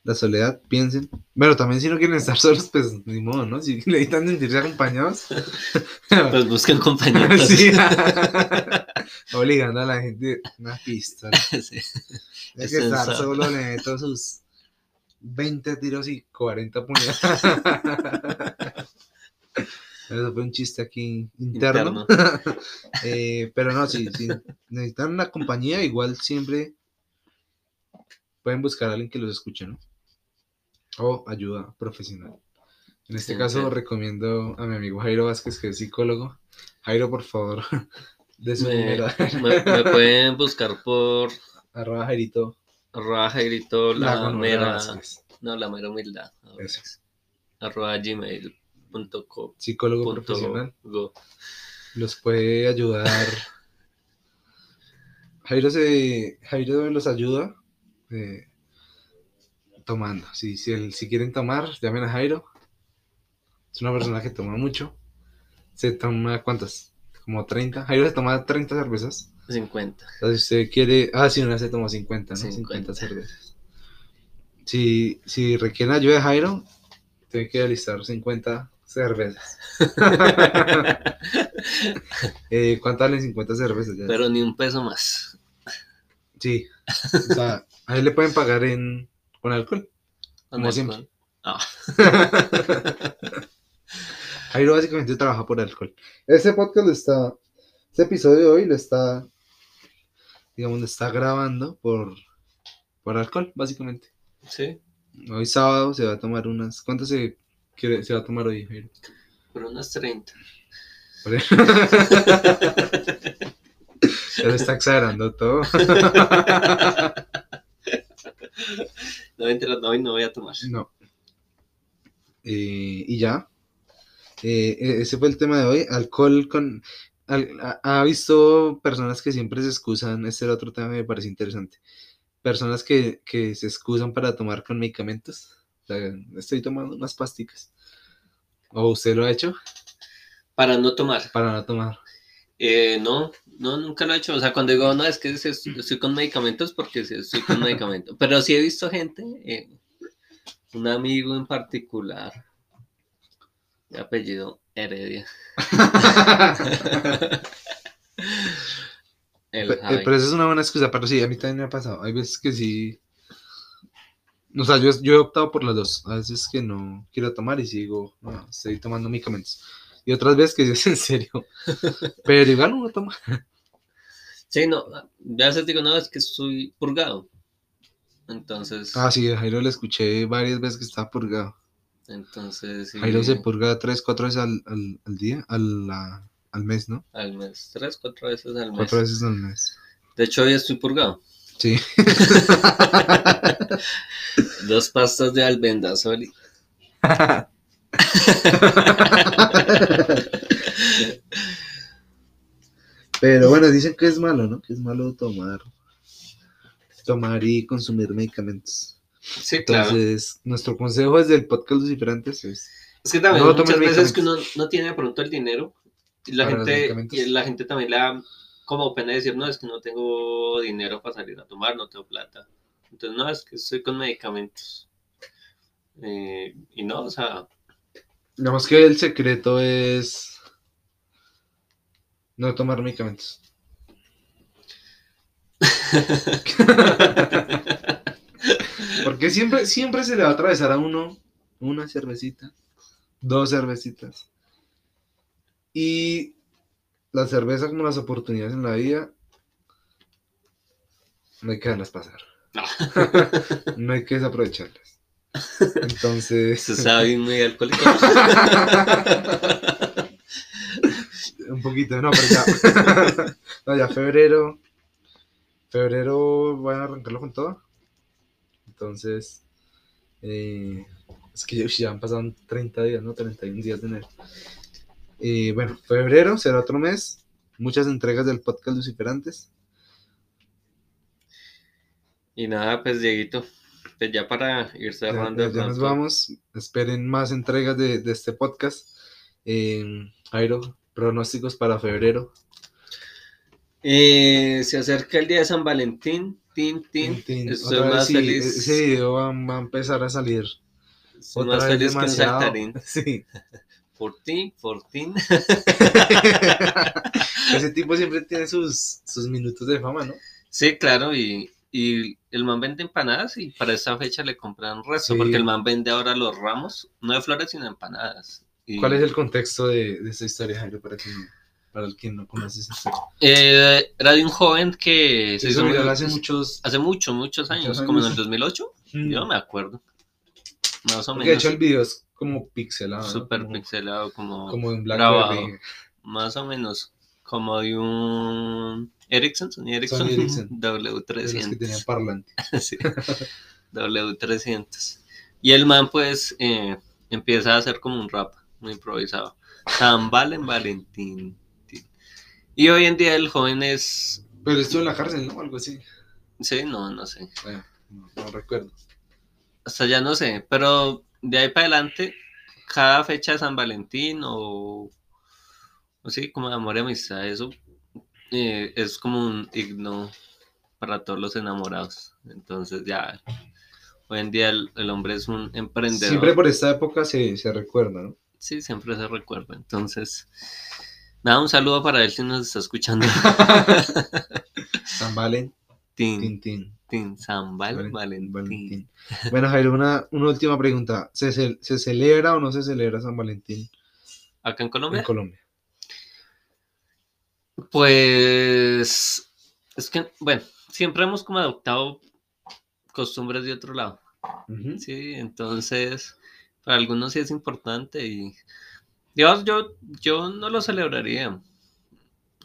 B: la soledad. Piensen. Bueno, también si no quieren estar solos, pues ni modo, ¿no? Si necesitan sentirse acompañados.
A: Pues busquen compañeros.
B: sí. Obligando a la gente una pistola.
A: Sí.
B: Hay
A: Es
B: que estar
A: sensato.
B: solo, le meto sus 20 tiros y 40 puñaladas. Eso fue un chiste aquí interno.
A: Interno.
B: Eh, pero no, si, si necesitan una compañía, igual siempre pueden buscar a alguien que los escuche, ¿no? O ayuda profesional. En este
A: Sí,
B: caso
A: sí.
B: recomiendo a mi amigo Jairo Vázquez, que es psicólogo. Jairo, por favor, de su
A: Me, me- me pueden buscar por
B: Arroba Jairito.
A: arroba jairito la, mera, no, la mera humildad.
B: Eso.
A: Arroba gmail.com.
B: Psicólogo
A: punto
B: profesional.
A: go.
B: Los puede ayudar. Jairo se Jairo los ayuda eh, tomando. Si, si, el- si quieren tomar, llamen a Jairo. Es una persona que toma mucho. Se toma cuántas? Como 30. Jairo se toma 30 cervezas.
A: 50.
B: Entonces, si usted quiere. Ah, sí, una se tomó 50, ¿no? 50,
A: 50.
B: cervezas. Si, si requieren ayuda de Jairo, tiene que alistar 50 cervezas. Eh, ¿Cuánto valen 50 cervezas? Ya?
A: Pero ni un peso más.
B: Sí. O sea, a él le pueden pagar en con alcohol. Como siempre.
A: Ah,
B: Jairo básicamente trabaja por alcohol. Este podcast lo está, este episodio de hoy lo está, digamos, lo está grabando por, por alcohol, básicamente.
A: sí.
B: Hoy sábado se va a tomar unas. ¿Cuántas se, quiere- se va a tomar hoy, Jairo?
A: Por unas 30.
B: Pero está exagerando todo.
A: No, mentira, no, voy a tomar.
B: No. Eh, y ya. Eh, e- ese fue el tema de hoy. Alcohol con... al- ha, ha visto personas que siempre se excusan. Este era otro tema que me parece interesante. Personas que, que se excusan para tomar con medicamentos. O sea, estoy tomando unas pasticas. ¿O usted lo ha hecho?
A: Para no tomar.
B: Para no tomar.
A: Eh, no, no, nunca lo he hecho. O sea, cuando digo, no, es que estoy con medicamentos, porque estoy con medicamentos. Pero sí he visto gente, eh, un amigo en particular, de apellido Heredia. El
B: eh,
A: Javi.
B: Pero esa es una buena excusa, pero sí, a mí también me ha pasado. Hay veces que sí. O sea, yo, yo he optado por las dos. A veces que no quiero tomar y sigo, no, estoy tomando medicamentos. Y otras veces que es en serio. Pero igual uno toma.
A: Sí, no, ya veces digo, no, es que estoy purgado. Entonces,
B: Ah, sí, a Jairo le escuché varias veces que estaba purgado.
A: entonces sí,
B: Jairo se purga tres, cuatro veces al, al, al día, al, al mes, ¿no?
A: al mes, tres, cuatro veces al mes.
B: Cuatro veces al mes.
A: De hecho, hoy estoy purgado.
B: Sí.
A: Dos pastas de albendazol.
B: Pero bueno, dicen que es malo, ¿no? Que es malo tomar. Tomar y consumir medicamentos.
A: Sí, claro.
B: Entonces, nuestro consejo desde el podcast Luciferantes es
A: Es que también
B: No
A: muchas veces que uno no tiene de pronto el dinero y la gente y la gente también le da como pena decir, no, es que no tengo dinero para salir a tomar, no tengo plata. Entonces, no, es que estoy con medicamentos. Eh, y no, o sea,
B: Digamos que el secreto es no tomar medicamentos. Porque siempre, siempre se le va a atravesar a uno una cervecita, dos cervecitas. Y la cerveza, como las oportunidades en la vida, no hay que dejarlas pasar.
A: No.
B: no hay que desaprovecharlas. Entonces.
A: se sabe muy alcohólico.
B: Un poquito, no, pero ya. no, ya febrero. Febrero van a arrancarlo con todo. Entonces. eh, es que ya han pasado 30 días, ¿no? 31 días de enero. Y bueno, febrero será otro mes. Muchas entregas del podcast Luciferantes.
A: Y nada, pues Dieguito, pues ya para ir cerrando.
B: ya- nos vamos. Esperen más entregas de, de este podcast. Eh, Jairo, pronósticos para febrero.
A: Eh, se acerca el día de San Valentín. Tin, tin.
B: Tin,
A: Estoy más
B: sí,
A: feliz.
B: Ese video va, va a empezar a salir.
A: Estoy
B: Otra
A: más
B: vez
A: feliz que un saltarín.
B: Sí.
A: Por ti, por ti.
B: Ese tipo siempre tiene sus, sus minutos de fama, ¿no?
A: Sí, claro, y, y el man vende empanadas y para esa fecha le compran resto,
B: Sí.
A: porque el man vende ahora los ramos, no de flores, sino empanadas. Y,
B: ¿Cuál es el contexto de, de esta historia, Jairo, para, que no- para el que no conoce esa historia?
A: Eh, era de un joven que
B: Se hizo
A: muy-
B: hace muchos...
A: hace muchos, muchos años,
B: Muchos
A: como en el 2008,
B: Mm.
A: yo no me acuerdo. Más o
B: Porque de
A: menos.
B: hecho el video es como pixelado.
A: Súper pixelado, como,
B: como de un. Blackberry.
A: más o menos, como de un Ericsson, Sony Ericsson,
B: Sony Ericsson. De los que
A: W300.
B: tenían parlante.
A: Sí. W300. Y el man pues eh, empieza a hacer como un rap muy improvisado. San Valen Valentín. Y hoy en día el joven es...
B: Pero estuvo en la cárcel, ¿no? Algo así.
A: Sí, no, no sé.
B: Bueno, no, no recuerdo.
A: Hasta ya no sé. Pero de ahí para adelante, cada fecha de San Valentín o... O sí, como de amor y amistad, eso eh, es como un himno para todos los enamorados. Entonces ya... Hoy en día el, el hombre es un emprendedor.
B: Siempre por esta época se, se recuerda, ¿no?
A: Sí, siempre se recuerda. Entonces, nada, un saludo para él si nos está escuchando.
B: San Valen,
A: Tin, San Val-
B: Valen-
A: Valentín.
B: Valentín. Bueno, Jairo, una, una última pregunta. ¿Se, se celebra o no se celebra San Valentín
A: Acá en
B: en
A: Colombia,
B: Colombia?
A: Pues es que, bueno, siempre hemos como adoptado costumbres de otro lado. Sí, entonces, para algunos sí es importante y, digamos, yo, yo no lo celebraría.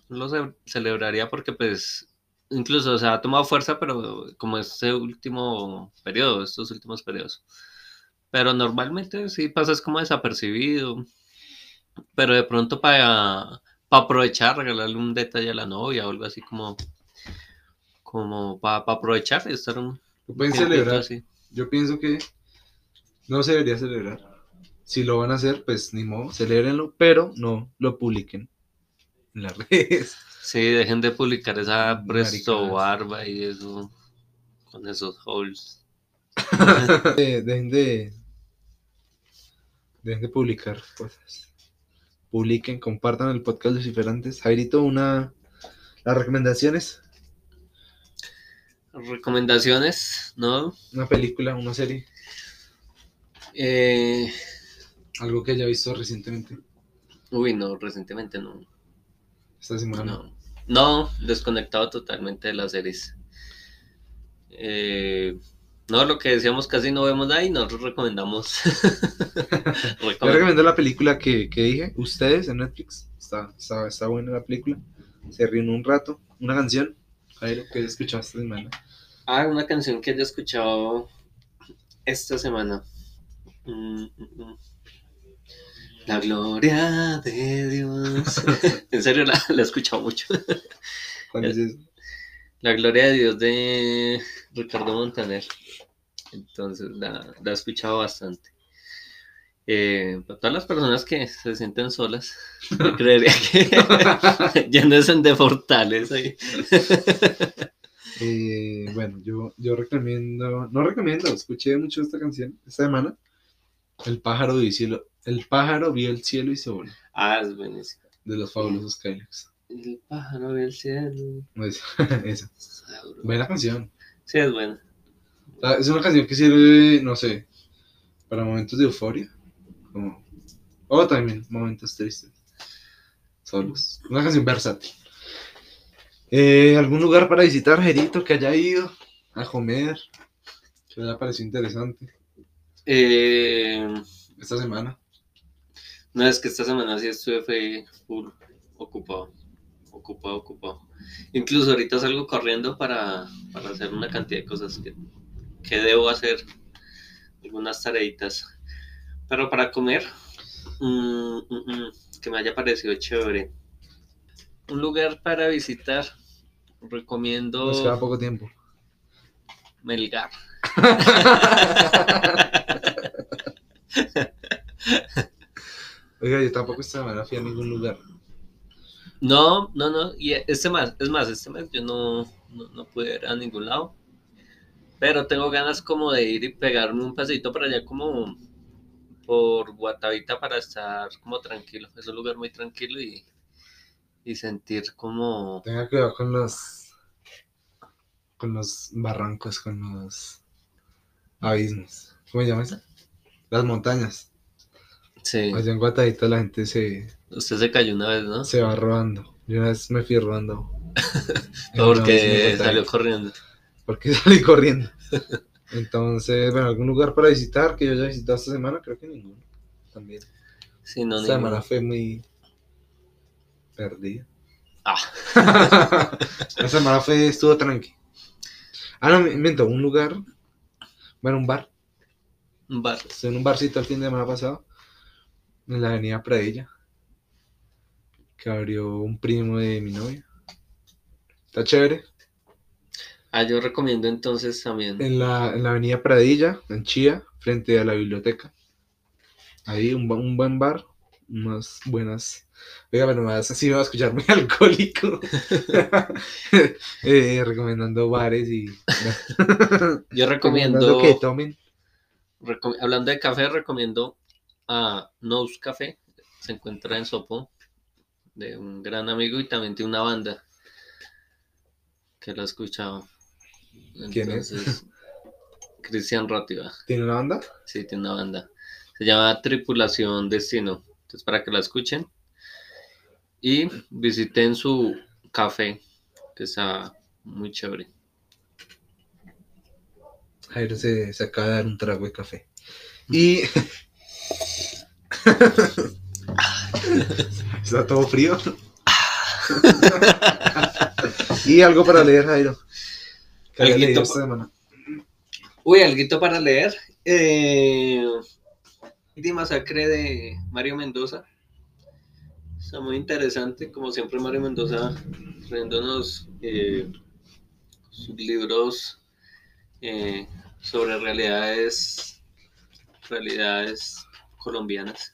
A: No lo ce- celebraría porque, pues, incluso, o sea, ha tomado fuerza, pero como este último periodo, estos últimos periodos. Pero normalmente sí pasas como desapercibido, pero de pronto para, para aprovechar, regalarle un detalle a la novia o algo así como, como para, aprovechar y estar un
B: Lo pueden celebrar.
A: así.
B: Yo pienso que no se debería celebrar. Si lo van a hacer, pues ni modo, celebrenlo, pero no lo publiquen en las redes.
A: Sí, dejen de publicar esa presto barba y eso con esos holes.
B: Dejen de. Dejen de publicar cosas. Publiquen, compartan el podcast Luciferantes. Jairito, una. Las recomendaciones.
A: Recomendaciones, ¿no?
B: Una película, una serie.
A: Eh,
B: Algo que haya visto recientemente.
A: uy, no, recientemente no.
B: Esta semana.
A: No, no, desconectado totalmente de las series. Eh, no, lo que decíamos, casi no vemos nada y nosotros recomendamos.
B: Yo recomiendo la película que, que dije, ustedes en Netflix. Está, está, está buena la película. Se ríen un rato. Una canción. Jairo, ¿qué escuchaste esta semana?
A: Ah, una canción que haya escuchado esta semana. Mm, mm, mm. La gloria de Dios. en serio, la, la he escuchado mucho.
B: ¿Cuál es eso?
A: La gloria de Dios de Ricardo Montaner. Entonces la, la he escuchado bastante. Eh, para todas las personas que se sienten solas, creería que llénense de portales ahí.
B: Eh, bueno, yo, yo recomiendo, no recomiendo, escuché mucho esta canción esta semana. El pájaro vio el cielo, el pájaro vio el cielo y se voló,
A: Ah, es buenísimo.
B: de los fabulosos Kylex.
A: El pájaro del cielo.
B: Es- esa,
A: Sabroso.
B: buena canción.
A: Sí, es buena.
B: Sea, Es una canción que sirve, no sé, para momentos de euforia, como, o también momentos tristes, solos. Una canción versátil. Eh, ¿Algún lugar para visitar, Jerito, que haya ido a comer? Que le haya parecido interesante
A: Eh,
B: esta semana.
A: no, es que esta semana sí estuve full ocupado. Ocupado, ocupado. Incluso ahorita salgo corriendo para, para hacer una cantidad de cosas que, que debo hacer. Algunas tareitas. Pero para comer, mm, mm, mm, que me haya parecido chévere. Un lugar para visitar. Recomiendo
B: Nos queda poco tiempo.
A: Melgar.
B: Oiga, yo tampoco esta semana fui a ningún lugar.
A: No, no, no. Y este mes, es más, este mes yo no, no, no pude ir a ningún lado. Pero tengo ganas como de ir y pegarme un paseito por allá como por Guatavita para estar como tranquilo. Es un lugar muy tranquilo y, y sentir como...
B: Tenga cuidado con los con los barrancos, con los abismos. ¿Cómo se llama eso? Las montañas.
A: Sí,
B: Allá en Guatavita la gente se,
A: usted se cayó una vez, ¿no?
B: se va robando. Yo una vez me fui robando.
A: Porque salió corriendo.
B: Porque salí corriendo. Entonces, bueno, algún lugar para visitar que yo haya visitado esta semana, creo que ninguno. También.
A: Sí, no,
B: esta semana fue muy perdida.
A: Ah,
B: La semana fue, estuvo tranqui. Ah, no, me invento, un lugar. Bueno, un bar.
A: un bar.
B: Estuve en un barcito el fin de semana pasado. En la avenida Pradilla. Que abrió un primo de mi novia. Está chévere.
A: Ah, yo recomiendo entonces también.
B: En la, en la avenida Pradilla, en Chía, frente a la biblioteca. Ahí un, un buen bar. Unas buenas. Oiga, pero más así me va a escuchar muy alcohólico. Eh, recomendando bares y.
A: Yo recomiendo...
B: que tomen.
A: Recom- hablando de café, recomiendo a Nose Café. Se encuentra en Sopo, de un gran amigo y también tiene una banda que lo he escuchado.
B: ¿Quién es?
A: Cristian Rátiva.
B: ¿Tiene una banda?
A: Sí, tiene una banda. Se llama Tripulación Destino. Entonces, para que la escuchen. Y visiten su café, que está muy chévere.
B: Jairo se, se acaba de dar un trago de café. Y. Está todo frío. y algo para leer, Jairo. ¿Qué había
A: Alguito
B: esta semana?
A: Uy, alguito para leer. Eh, de Masacre de Mario Mendoza. Está muy interesante, como siempre Mario Mendoza trayéndonos eh, sus libros eh, sobre realidades, realidades colombianas.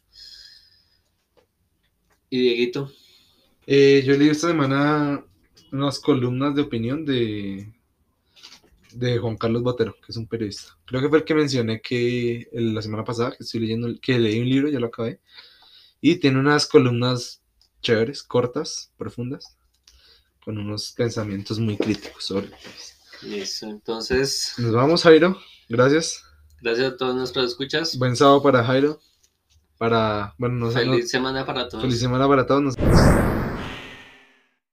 A: Y Dieguito,
B: Eh, yo leí esta semana unas columnas de opinión de, de Juan Carlos Botero, que es un periodista. Creo que fue el que mencioné que la semana pasada, que estoy leyendo, que leí un libro, ya lo acabé. Y tiene unas columnas chéveres, cortas, profundas, con unos pensamientos muy críticos sobre
A: listo. Entonces,
B: Nos vamos, Jairo. Gracias.
A: gracias a todos nuestros escuchas.
B: Buen sábado para Jairo. Para, bueno, no sé, no-
A: Feliz semana para todos.
B: feliz semana para todos. Nos-